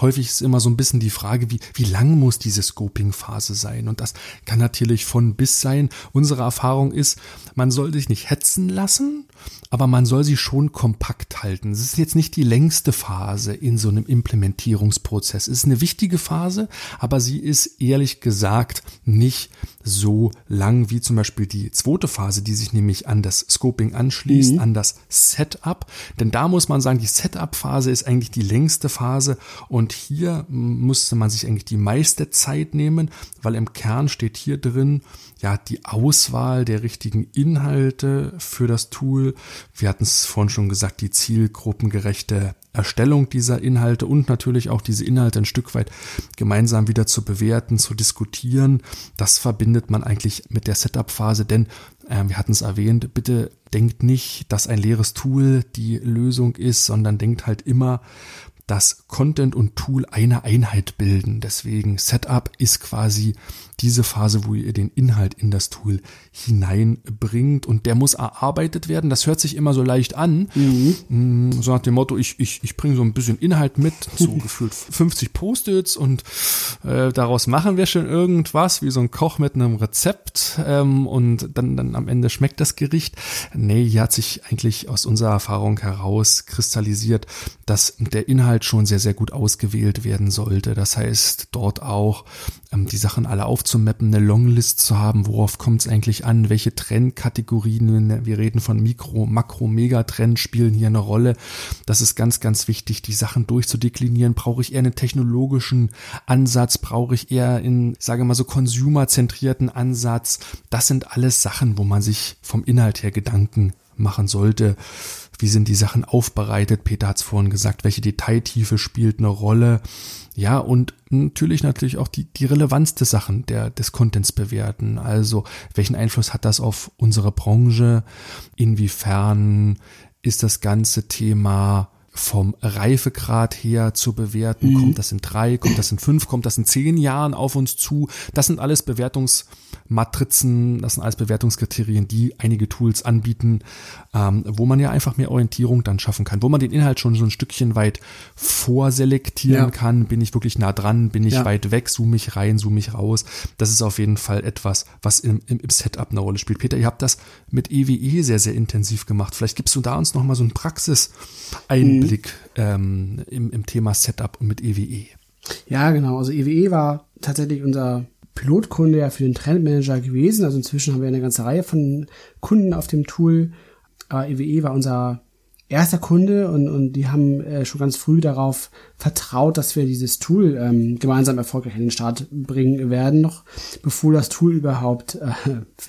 Häufig ist immer so ein bisschen die Frage, wie, wie lang muss diese Scoping-Phase sein? Und das kann natürlich von bis sein. Unsere Erfahrung ist, man soll sich nicht hetzen lassen, aber man soll sie schon kompakt halten. Es ist jetzt nicht die längste Phase in so einem Implementierungsprozess. Es ist eine wichtige Phase, aber sie ist ehrlich gesagt nicht so lang wie zum Beispiel die zweite Phase, die sich nämlich an das Scoping anschließt, mhm. an das Setup. Denn da muss man sagen, die Setup-Phase ist eigentlich die längste Phase und Und hier musste man sich eigentlich die meiste Zeit nehmen, weil im Kern steht hier drin, ja, die Auswahl der richtigen Inhalte für das Tool. Wir hatten es vorhin schon gesagt, die zielgruppengerechte Erstellung dieser Inhalte und natürlich auch diese Inhalte ein Stück weit gemeinsam wieder zu bewerten, zu diskutieren. Das verbindet man eigentlich mit der Setup-Phase, denn äh, wir hatten es erwähnt, bitte denkt nicht, dass ein leeres Tool die Lösung ist, sondern denkt halt immer, dass Content und Tool eine Einheit bilden. Deswegen Setup ist quasi diese Phase, wo ihr den Inhalt in das Tool hineinbringt und der muss erarbeitet werden. Das hört sich immer so leicht an. Mhm. Mm, so nach dem Motto, ich, ich, ich bringe so ein bisschen Inhalt mit, so gefühlt 50 Post-its und äh, daraus machen wir schon irgendwas, wie so ein Koch mit einem Rezept ähm, und dann, dann am Ende schmeckt das Gericht. Nee, hier hat sich eigentlich aus unserer Erfahrung heraus kristallisiert, dass der Inhalt schon sehr, sehr gut ausgewählt werden sollte. Das heißt, dort auch ähm, die Sachen alle aufzumappen, eine Longlist zu haben, worauf kommt es eigentlich an, welche Trendkategorien, wir reden von Mikro, Makro, Megatrend spielen hier eine Rolle. Das ist ganz, ganz wichtig, die Sachen durchzudeklinieren. Brauche ich eher einen technologischen Ansatz? Brauche ich eher in, sage mal so, consumerzentrierten Ansatz? Das sind alles Sachen, wo man sich vom Inhalt her Gedanken machen sollte. Wie sind die Sachen aufbereitet? Peter hat es vorhin gesagt, welche Detailtiefe spielt eine Rolle? Ja, und natürlich natürlich auch die, die Relevanz des Sachen, der, des Contents bewerten. Also, welchen Einfluss hat das auf unsere Branche? Inwiefern ist das ganze Thema vom Reifegrad her zu bewerten? Mhm. Kommt das in drei, kommt das in fünf, kommt das in zehn Jahren auf uns zu? Das sind alles Bewertungs- Matrizen, das sind alles Bewertungskriterien, die einige Tools anbieten, ähm, wo man ja einfach mehr Orientierung dann schaffen kann, wo man den Inhalt schon so ein Stückchen weit vorselektieren ja. kann. Bin ich wirklich nah dran? Bin ich ja. weit weg? Zoome ich rein? Zoome ich raus? Das ist auf jeden Fall etwas, was im, im, im Setup eine Rolle spielt. Peter, ihr habt das mit EWE sehr, sehr intensiv gemacht. Vielleicht gibst du da uns nochmal so einen Praxiseinblick mhm. Ähm, im, im Thema Setup und mit EWE. E. Ja, genau. Also EWE e war tatsächlich unser Pilotkunde ja für den Trendmanager gewesen. Also inzwischen haben wir eine ganze Reihe von Kunden auf dem Tool. Aber EWE e war unser erster Kunde und, und die haben äh, schon ganz früh darauf vertraut, dass wir dieses Tool ähm, gemeinsam erfolgreich in den Start bringen werden, noch bevor das Tool überhaupt äh,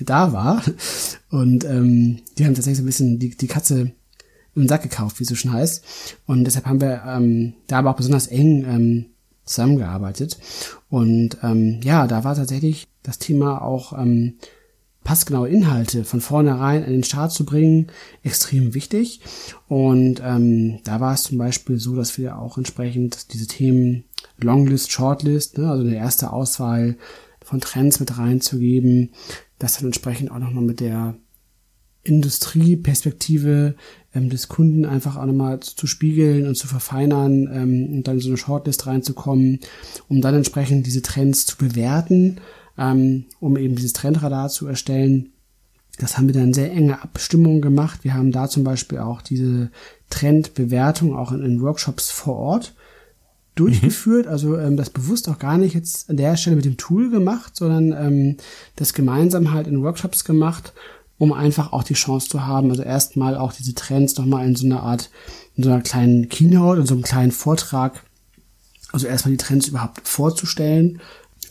da war. Und ähm, die haben tatsächlich so ein bisschen die, die Katze im Sack gekauft, wie es so schon heißt. Und deshalb haben wir ähm, da aber auch besonders eng ähm, zusammengearbeitet. Und ähm, ja, da war tatsächlich das Thema auch ähm, passgenaue Inhalte von vornherein an den Start zu bringen, extrem wichtig. Und ähm, da war es zum Beispiel so, dass wir auch entsprechend diese Themen Longlist, Shortlist, ne, also eine erste Auswahl von Trends mit reinzugeben, das dann entsprechend auch nochmal mit der Industrieperspektive ähm, des Kunden einfach auch nochmal zu, zu spiegeln und zu verfeinern ähm, und dann in so eine Shortlist reinzukommen, um dann entsprechend diese Trends zu bewerten, ähm, um eben dieses Trendradar zu erstellen. Das haben wir dann sehr enge Abstimmungen gemacht. Wir haben da zum Beispiel auch diese Trendbewertung auch in, in Workshops vor Ort durchgeführt, mhm. also ähm, das bewusst auch gar nicht jetzt an der Stelle mit dem Tool gemacht, sondern ähm, das gemeinsam halt in Workshops gemacht um einfach auch die Chance zu haben, also erstmal auch diese Trends nochmal in so einer Art, in so einer kleinen Keynote, in so einem kleinen Vortrag, also erstmal die Trends überhaupt vorzustellen,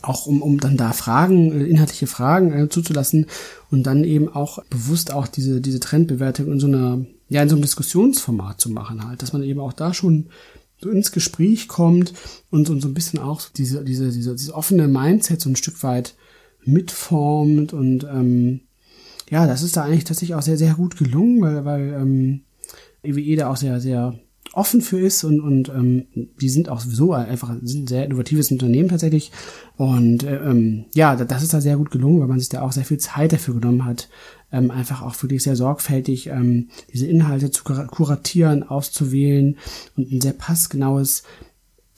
auch um, um dann da Fragen, äh, inhaltliche Fragen äh, zuzulassen und dann eben auch bewusst auch diese, diese Trendbewertung in so einer, ja, in so einem Diskussionsformat zu machen halt, dass man eben auch da schon so ins Gespräch kommt und, und so ein bisschen auch diese, diese, diese, diese offene Mindset so ein Stück weit mitformt und ähm, ja, das ist da eigentlich tatsächlich auch sehr, sehr gut gelungen, weil, weil ähm, EWE da auch sehr, sehr offen für ist und, und ähm, die sind auch sowieso einfach ein sehr innovatives Unternehmen tatsächlich. Und äh, ähm, ja, das ist da sehr gut gelungen, weil man sich da auch sehr viel Zeit dafür genommen hat, ähm, einfach auch wirklich sehr sorgfältig ähm, diese Inhalte zu kuratieren, auszuwählen und ein sehr passgenaues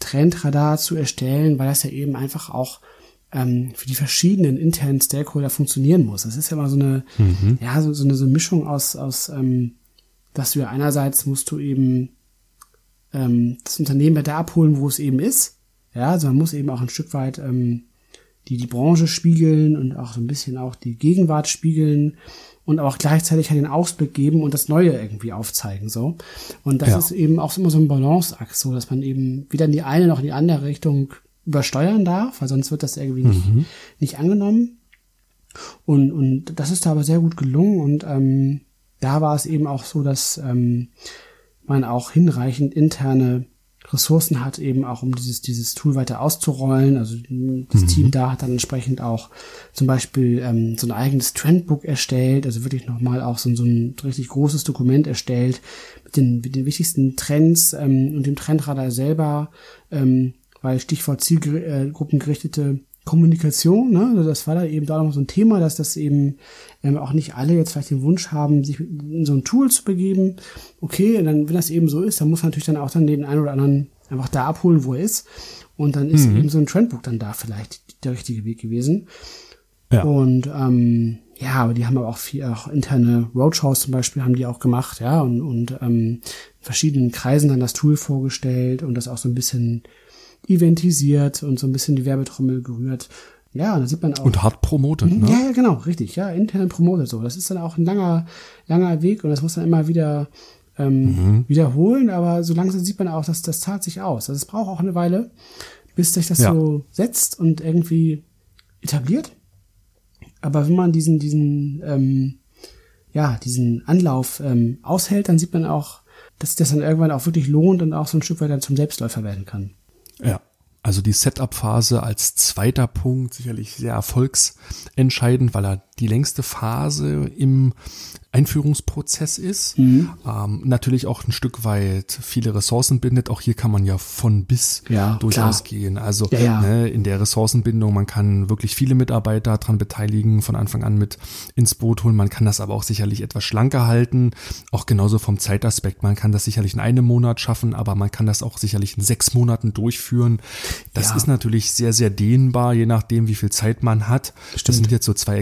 Trendradar zu erstellen, weil das ja eben einfach auch ähm, für die verschiedenen internen Stakeholder funktionieren muss. Das ist ja immer so eine, mhm. ja, so, so, eine, so eine Mischung aus, aus ähm, dass du ja einerseits musst du eben ähm, das Unternehmen der abholen, wo es eben ist. Ja, also man muss eben auch ein Stück weit ähm, die, die Branche spiegeln und auch so ein bisschen auch die Gegenwart spiegeln. und auch gleichzeitig halt den Ausblick geben und das Neue irgendwie aufzeigen, so. Und das Ja. ist eben auch immer so ein Balanceakt, so, dass man eben weder in die eine noch in die andere Richtung übersteuern darf, weil sonst wird das irgendwie nicht, nicht angenommen. Und, und das ist da aber sehr gut gelungen und ähm, da war es eben auch so, dass ähm, man auch hinreichend interne Ressourcen hat, eben auch um dieses, dieses Tool weiter auszurollen. Also das Team da hat dann entsprechend auch zum Beispiel ähm, so ein eigenes Trendbook erstellt, also wirklich nochmal auch so, ein- so ein richtig großes Dokument erstellt mit den, mit den wichtigsten Trends ähm, und dem Trendradar selber, ähm, weil Stichwort zielgruppengerichtete Kommunikation, ne? Also das war da eben da noch so ein Thema, dass das eben ähm, auch nicht alle jetzt vielleicht den Wunsch haben, sich in so ein Tool zu begeben. Okay, und dann, wenn das eben so ist, dann muss man natürlich dann auch dann den einen oder anderen einfach da abholen, wo er ist. Und dann ist eben so ein Trendbook dann da vielleicht der richtige Weg gewesen. Ja. Und ähm, ja, aber die haben aber auch viel, auch interne Roadshows zum Beispiel haben die auch gemacht, ja, und, und ähm, verschiedenen Kreisen dann das Tool vorgestellt und das auch so ein bisschen eventisiert und so ein bisschen die Werbetrommel gerührt. Ja, da sieht man auch. Und hart promotet, ne? Ja, ja, genau, richtig, ja, intern promotet so. Das ist dann auch ein langer, langer Weg und das muss man immer wieder ähm, wiederholen, aber so langsam sieht man auch, dass das zahlt sich aus. Also es braucht auch eine Weile, bis sich das Ja. so setzt und irgendwie etabliert. Aber wenn man diesen, diesen, ähm, ja, diesen Anlauf ähm, aushält, dann sieht man auch, dass das dann irgendwann auch wirklich lohnt und auch so ein Stück weit dann zum Selbstläufer werden kann. Ja. Also die Setup-Phase als zweiter Punkt sicherlich sehr erfolgsentscheidend, weil er die längste Phase im Einführungsprozess ist. Mhm. Ähm, natürlich auch ein Stück weit viele Ressourcen bindet. Auch hier kann man ja von bis Ja, durchaus klar. gehen. Also Ja, ja. Ne, in der Ressourcenbindung, man kann wirklich viele Mitarbeiter dran beteiligen, von Anfang an mit ins Boot holen. Man kann das aber auch sicherlich etwas schlanker halten. Auch genauso vom Zeitaspekt. Man kann das sicherlich in einem Monat schaffen, aber man kann das auch sicherlich in sechs Monaten durchführen. Das ist natürlich sehr, sehr dehnbar, je nachdem, wie viel Zeit man hat. Das Stimmt. sind jetzt so zwei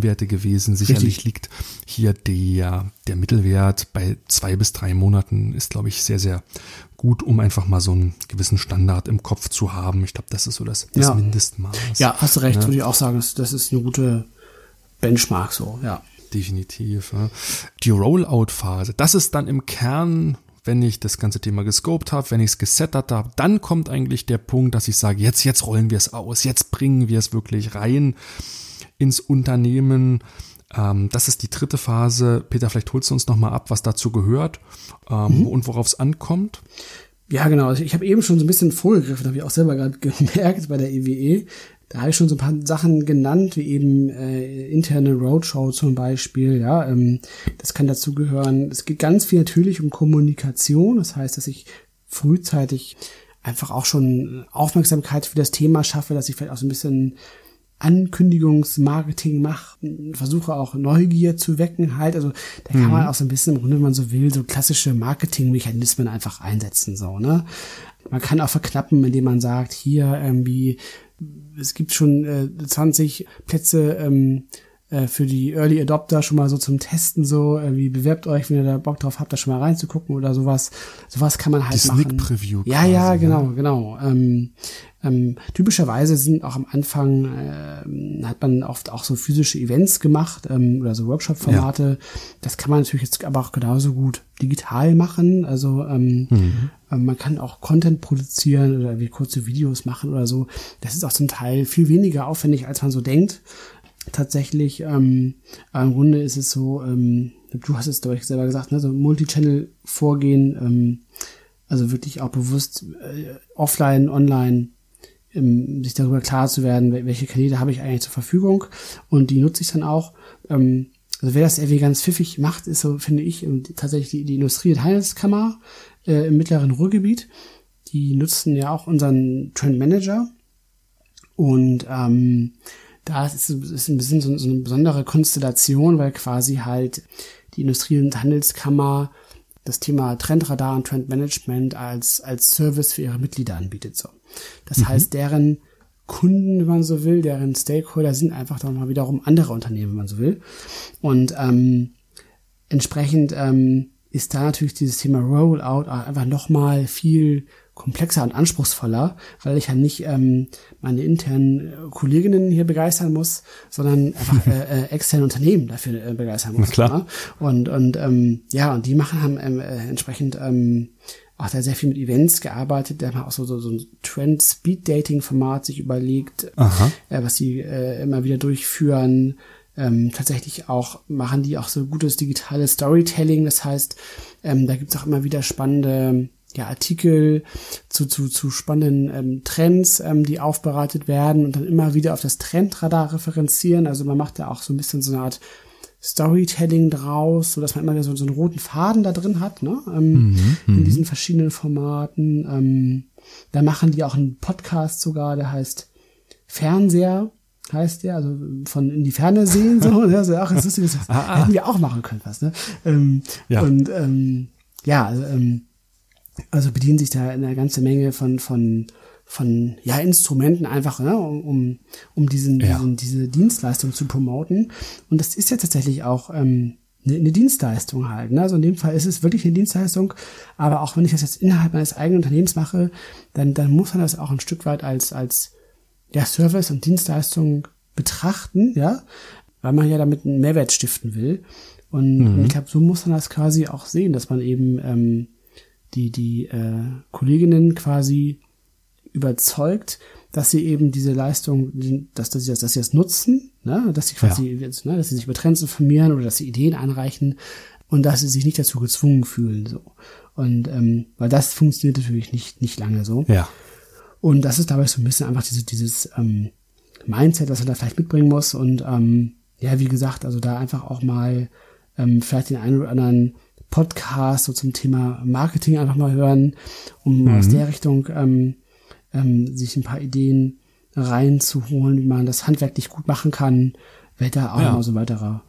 Extremwerte gewesen. Sicherlich Richtig. liegt hier der, der Mittelwert bei zwei bis drei Monaten ist, glaube ich, sehr, sehr gut, um einfach mal so einen gewissen Standard im Kopf zu haben. Ich glaube, das ist so das, das Ja. Mindestmaß. Ja, hast du recht, würde ich auch sagen, das, das ist eine gute Benchmark so, ja. Definitiv. Ja. Die Rollout-Phase, das ist dann im Kern, wenn ich das ganze Thema gescoped habe, wenn ich es gesettert habe, dann kommt eigentlich der Punkt, dass ich sage, jetzt, jetzt rollen wir es aus, jetzt bringen wir es wirklich rein ins Unternehmen. Ähm, das ist die dritte Phase. Peter, vielleicht holst du uns nochmal ab, was dazu gehört ähm, und worauf es ankommt. Ja, genau. Also ich habe eben schon so ein bisschen vorgegriffen, habe ich auch selber gerade gemerkt bei der EWE. Da habe ich schon so ein paar Sachen genannt, wie eben äh, interne Roadshow zum Beispiel. Ja, ähm, das kann dazugehören. Es geht ganz viel natürlich um Kommunikation. Das heißt, dass ich frühzeitig einfach auch schon Aufmerksamkeit für das Thema schaffe, dass ich vielleicht auch so ein bisschen Ankündigungsmarketing mache, versuche auch Neugier zu wecken halt. Also da kann man auch so ein bisschen, im Grunde, wenn man so will, so klassische Marketingmechanismen einfach einsetzen, so, ne? Man kann auch verknappen, indem man sagt, hier irgendwie, es gibt schon äh, 20 Plätze ähm, äh, für die Early Adopter schon mal so zum Testen so, irgendwie bewerbt euch, wenn ihr da Bock drauf habt, da schon mal reinzugucken oder sowas. Sowas kann man halt Die machen. Sneak Preview Ja, quasi, ja, ja. genau, genau. Ähm, ähm, typischerweise sind auch am Anfang ähm, hat man oft auch so physische Events gemacht ähm, oder so Workshop-Formate. Das kann man natürlich jetzt aber auch genauso gut digital machen. Also ähm, ähm, man kann auch Content produzieren oder wie kurze Videos machen oder so. Das ist auch zum Teil viel weniger aufwendig, als man so denkt. Tatsächlich, ähm, im Grunde ist es so, ähm, du hast es, glaube ich, selber gesagt, ne, so Multichannel-Vorgehen, ähm, also wirklich auch bewusst äh, offline, online ähm, sich darüber klar zu werden, wel- welche Kanäle habe ich eigentlich zur Verfügung und die nutze ich dann auch. Ähm, also wer das irgendwie ganz pfiffig macht, ist so, finde ich, ähm, tatsächlich die, die Industrie- und Handelskammer äh, im mittleren Ruhrgebiet. Die nutzen ja auch unseren Trend Manager und ähm, da ist, ist ein bisschen so, so eine besondere Konstellation, weil quasi halt die Industrie- und Handelskammer das Thema Trendradar und Trendmanagement als, als Service für ihre Mitglieder anbietet. So. Das heißt, deren Kunden, wenn man so will, deren Stakeholder sind einfach dann mal wiederum andere Unternehmen, wenn man so will. Und ähm, entsprechend ähm, ist da natürlich dieses Thema Rollout auch einfach nochmal viel komplexer und anspruchsvoller, weil ich ja nicht ähm, meine internen äh, Kolleginnen hier begeistern muss, sondern einfach äh, äh, externe Unternehmen dafür äh, begeistern muss. Na klar. Ne? Und und ähm, ja, und die machen haben ähm, äh, entsprechend ähm, auch da sehr viel mit Events gearbeitet, der haben auch so, so, so ein Trend-Speed-Dating-Format sich überlegt, Aha. äh, was sie äh, immer wieder durchführen. Ähm, tatsächlich auch machen die auch so gutes digitales Storytelling. Das heißt, ähm, da gibt's auch immer wieder spannende ja, Artikel zu, zu, zu spannenden ähm, Trends, ähm, die aufbereitet werden und dann immer wieder auf das Trendradar referenzieren. Also man macht da auch so ein bisschen so eine Art Storytelling draus, so dass man immer wieder so, so einen roten Faden da drin hat, ne? Ähm, Mhm, in diesen verschiedenen Formaten. Ähm, da machen die auch einen Podcast sogar, der heißt Fernseher, heißt der, also von in die Ferne sehen, so, ne? so ach, das ist das Ah, ah. hätten wir auch machen können, was, ne? Ähm, Ja. Und ähm, ja, also, ähm, also bedienen sich da eine ganze Menge von von von ja Instrumenten einfach, ne, um um, diesen, Ja. diesen diese Dienstleistung zu promoten. Und das ist ja tatsächlich auch ähm, eine, eine Dienstleistung halt. Ne? Also in dem Fall ist es wirklich eine Dienstleistung, aber auch wenn ich das jetzt innerhalb meines eigenen Unternehmens mache, dann dann muss man das auch ein Stück weit als als ja, Service und Dienstleistung betrachten, ja, weil man ja damit einen Mehrwert stiften will. Und ich glaube, so muss man das quasi auch sehen, dass man eben ähm, die, die äh, Kolleginnen quasi überzeugt, dass sie eben diese Leistung, dass, dass, sie das, dass sie das nutzen, ne? dass sie quasi, jetzt, ne? dass sie sich über Trends informieren oder dass sie Ideen einreichen und dass sie sich nicht dazu gezwungen fühlen. so Und ähm, weil das funktioniert natürlich nicht, nicht lange so. Ja. Und das ist dabei so ein bisschen einfach diese, dieses ähm, Mindset, was man da vielleicht mitbringen muss. Und ähm, ja, wie gesagt, also da einfach auch mal ähm, vielleicht den einen oder anderen Podcast so zum Thema Marketing einfach mal hören, um aus der Richtung ähm, ähm, sich ein paar Ideen reinzuholen, wie man das handwerklich gut machen kann. Wäre da auch Ja. noch so ein weiterer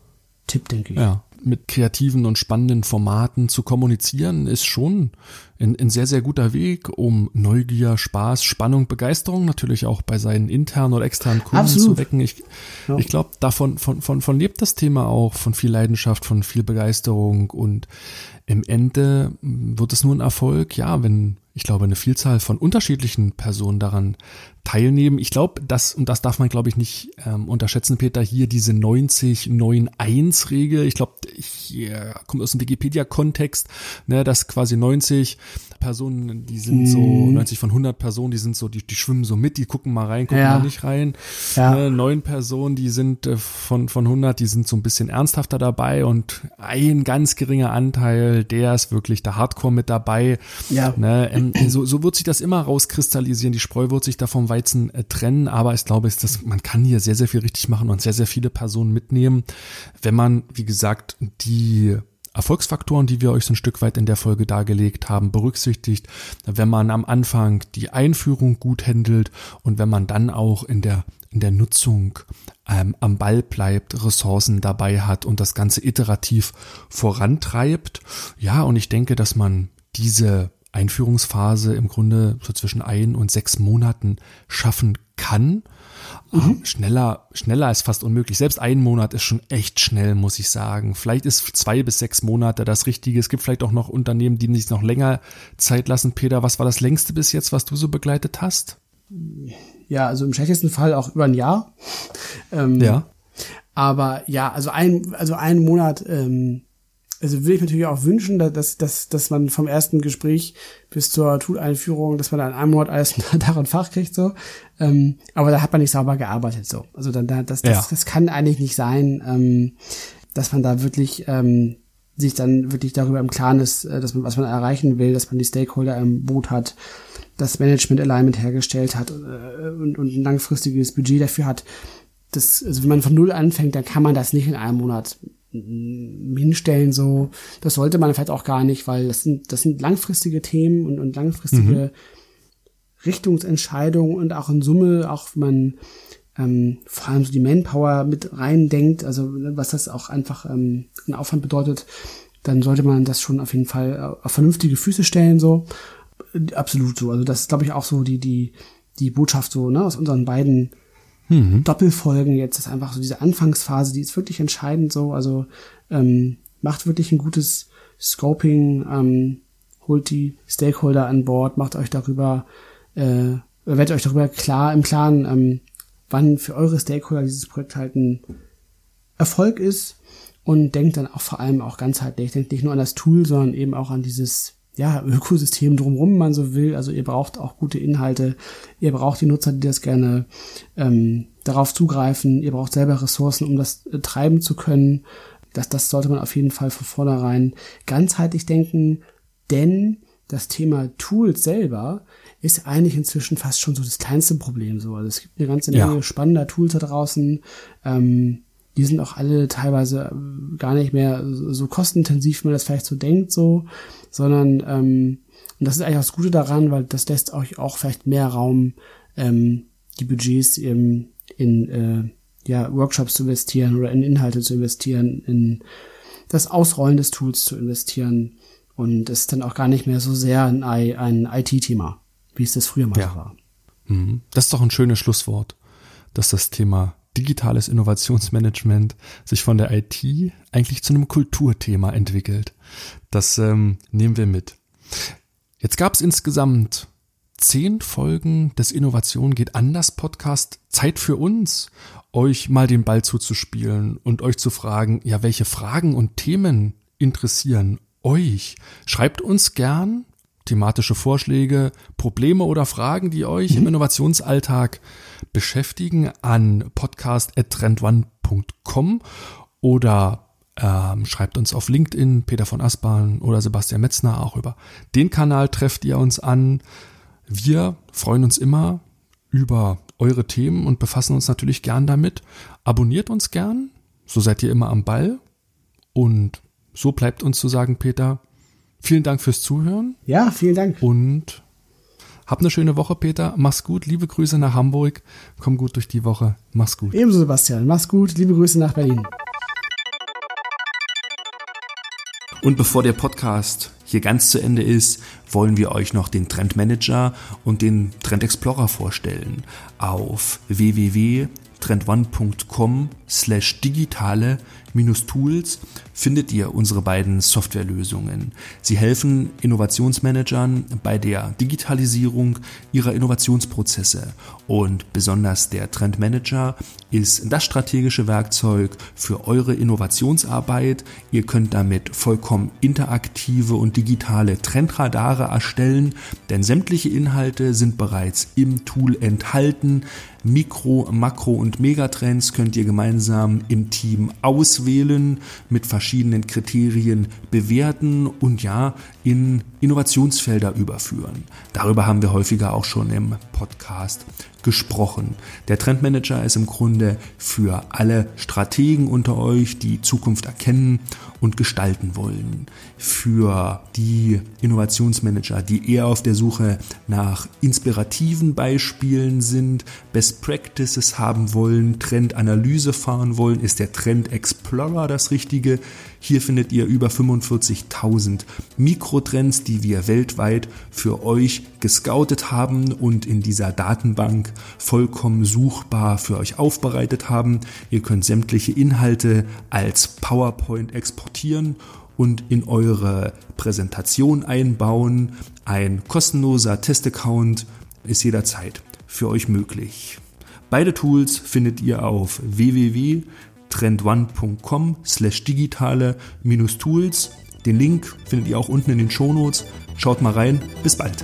Tipp, denke ich. Ja, mit kreativen und spannenden Formaten zu kommunizieren, ist schon ein, ein sehr, sehr guter Weg, um Neugier, Spaß, Spannung, Begeisterung natürlich auch bei seinen internen oder externen Kunden Absolut. zu wecken. Ich, Ja. ich glaube, davon von, von, von lebt das Thema auch, von viel Leidenschaft, von viel Begeisterung und im Ende wird es nur ein Erfolg, ja, wenn ich glaube, eine Vielzahl von unterschiedlichen Personen daran teilnehmen. Ich glaube, das, und das darf man, glaube ich, nicht ähm, unterschätzen, Peter, hier diese 90-9-1-Regel. Ich glaube, äh, komme aus dem Wikipedia-Kontext, ne, dass quasi 90 Personen, die sind so, Mhm. 90 von 100 Personen, die sind so, die, die schwimmen so mit, die gucken mal rein, gucken Ja. mal nicht rein. Ja. Ne, neun Personen, die sind äh, von, von 100, die sind so ein bisschen ernsthafter dabei und ein ganz geringer Anteil, der ist wirklich der Hardcore mit dabei. Ja. Ne, ähm, so, so wird sich das immer rauskristallisieren. Die Spreu wird sich da vom Weizen äh, trennen, aber ich glaube, ist das, man kann hier sehr, sehr viel richtig machen und sehr, sehr viele Personen mitnehmen, wenn man, wie gesagt, die Erfolgsfaktoren, die wir euch so ein Stück weit in der Folge dargelegt haben, berücksichtigt, wenn man am Anfang die Einführung gut handelt und wenn man dann auch in der in der Nutzung ähm, am Ball bleibt, Ressourcen dabei hat und das Ganze iterativ vorantreibt. Ja, und ich denke, dass man diese Einführungsphase im Grunde so zwischen ein und sechs Monaten schaffen kann. Ähm, Schneller, schneller ist fast unmöglich. Selbst ein Monat ist schon echt schnell, muss ich sagen. Vielleicht ist zwei bis sechs Monate das Richtige. Es gibt vielleicht auch noch Unternehmen, die sich noch länger Zeit lassen. Peter, was war das längste bis jetzt, was du so begleitet hast? Ja, also im schlechtesten Fall auch über ein Jahr. Ähm, Ja. Aber ja, also ein, also einen Monat, ähm, also würde ich natürlich auch wünschen, dass, dass, dass, man vom ersten Gespräch bis zur Tool-Einführung, dass man da in einem Monat alles und Fach kriegt, so. Ähm, aber da hat man nicht sauber gearbeitet, so. Also dann, da, das, das, Ja. das kann eigentlich nicht sein, ähm, dass man da wirklich, ähm, sich dann wirklich darüber im Klaren ist, äh, dass man, was man erreichen will, dass man die Stakeholder im Boot hat, das Management Alignment hergestellt hat äh, und, und ein langfristiges Budget dafür hat. Das, also wenn man von null anfängt, dann kann man das nicht in einem Monat hinstellen so. Das sollte man vielleicht auch gar nicht, weil das sind, das sind langfristige Themen und, und langfristige Richtungsentscheidungen und auch in Summe, auch wenn man ähm, vor allem so die Manpower mit reindenkt, also ne, was das auch einfach ähm, ein Aufwand bedeutet, dann sollte man das schon auf jeden Fall äh, auf vernünftige Füße stellen, so. Absolut so. Also das ist, glaube ich, auch so die, die, die Botschaft so, ne, aus unseren beiden Doppelfolgen jetzt, ist einfach so diese Anfangsphase, die ist wirklich entscheidend so, also ähm, macht wirklich ein gutes Scoping, ähm, holt die Stakeholder an Bord, macht euch darüber, äh, werdet euch darüber klar im Klaren, ähm, wann für eure Stakeholder dieses Projekt halt ein Erfolg ist. Und denkt dann auch vor allem auch ganzheitlich, denkt nicht nur an das Tool, sondern eben auch an dieses ja, Ökosystem drumherum, man so will. Also ihr braucht auch gute Inhalte, ihr braucht die Nutzer, die das gerne ähm, darauf zugreifen, ihr braucht selber Ressourcen, um das äh, treiben zu können. Das, das sollte man auf jeden Fall von vornherein ganzheitlich denken, denn das Thema Tools selber ist eigentlich inzwischen fast schon so das kleinste Problem. So, also es gibt eine ganze Menge ja. spannender Tools da draußen. Ähm, die sind auch alle teilweise äh, gar nicht mehr so kostenintensiv, wie man das vielleicht so denkt, so, sondern ähm, und das ist eigentlich auch das Gute daran, weil das lässt euch auch vielleicht mehr Raum, ähm, die Budgets in, in äh, ja, Workshops zu investieren oder in Inhalte zu investieren, in das Ausrollen des Tools zu investieren. Und es ist dann auch gar nicht mehr so sehr ein, ein IT-Thema, wie es das früher mal ja. war. Mhm. Das ist doch ein schönes Schlusswort, dass das Thema digitales Innovationsmanagement sich von der IT eigentlich zu einem Kulturthema entwickelt. Das ähm, nehmen wir mit. Jetzt gab es insgesamt zehn Folgen des Innovation geht anders Podcast. Zeit für uns, euch mal den Ball zuzuspielen und euch zu fragen, ja, welche Fragen und Themen interessieren euch? Schreibt uns gern thematische Vorschläge, Probleme oder Fragen, die euch im mhm. Innovationsalltag beschäftigen, an podcast.trendone.com oder ähm, schreibt uns auf LinkedIn, Peter von Aspern oder Sebastian Metzner, auch über den Kanal trefft ihr uns an. Wir freuen uns immer über eure Themen und befassen uns natürlich gern damit. Abonniert uns gern, so seid ihr immer am Ball. Und so bleibt uns zu sagen, Peter, vielen Dank fürs Zuhören. Ja, vielen Dank. Und hab eine schöne Woche, Peter. Mach's gut. Liebe Grüße nach Hamburg. Komm gut durch die Woche. Mach's gut. Ebenso, Sebastian. Mach's gut. Liebe Grüße nach Berlin. Und bevor der Podcast hier ganz zu Ende ist, wollen wir euch noch den Trend Manager und den Trend Explorer vorstellen. Auf www.trendone.com slash digitale Tools findet ihr unsere beiden Softwarelösungen. Sie helfen Innovationsmanagern bei der Digitalisierung ihrer Innovationsprozesse und besonders der Trendmanager ist das strategische Werkzeug für eure Innovationsarbeit. Ihr könnt damit vollkommen interaktive und digitale Trendradare erstellen, denn sämtliche Inhalte sind bereits im Tool enthalten. Mikro, Makro und Megatrends könnt ihr gemeinsam im Team auswählen mit verschiedenen Kriterien bewerten und ja, in Innovationsfelder überführen. Darüber haben wir häufiger auch schon im Podcast gesprochen. Der Trendmanager ist im Grunde für alle Strategen unter euch, die Zukunft erkennen und gestalten wollen. Für die Innovationsmanager, die eher auf der Suche nach inspirativen Beispielen sind, Best Practices haben wollen, Trendanalyse fahren wollen, ist der Trend Explorer das Richtige. Hier findet ihr über 45.000 Mikrotrends, die wir weltweit für euch gescoutet haben und in dieser Datenbank vollkommen suchbar für euch aufbereitet haben. Ihr könnt sämtliche Inhalte als PowerPoint exportieren und in eure Präsentation einbauen. Ein kostenloser Testaccount ist jederzeit für euch möglich. Beide Tools findet ihr auf www trendone.com slash digitale minus Tools. Den Link findet ihr auch unten in den Shownotes. Schaut mal rein. Bis bald.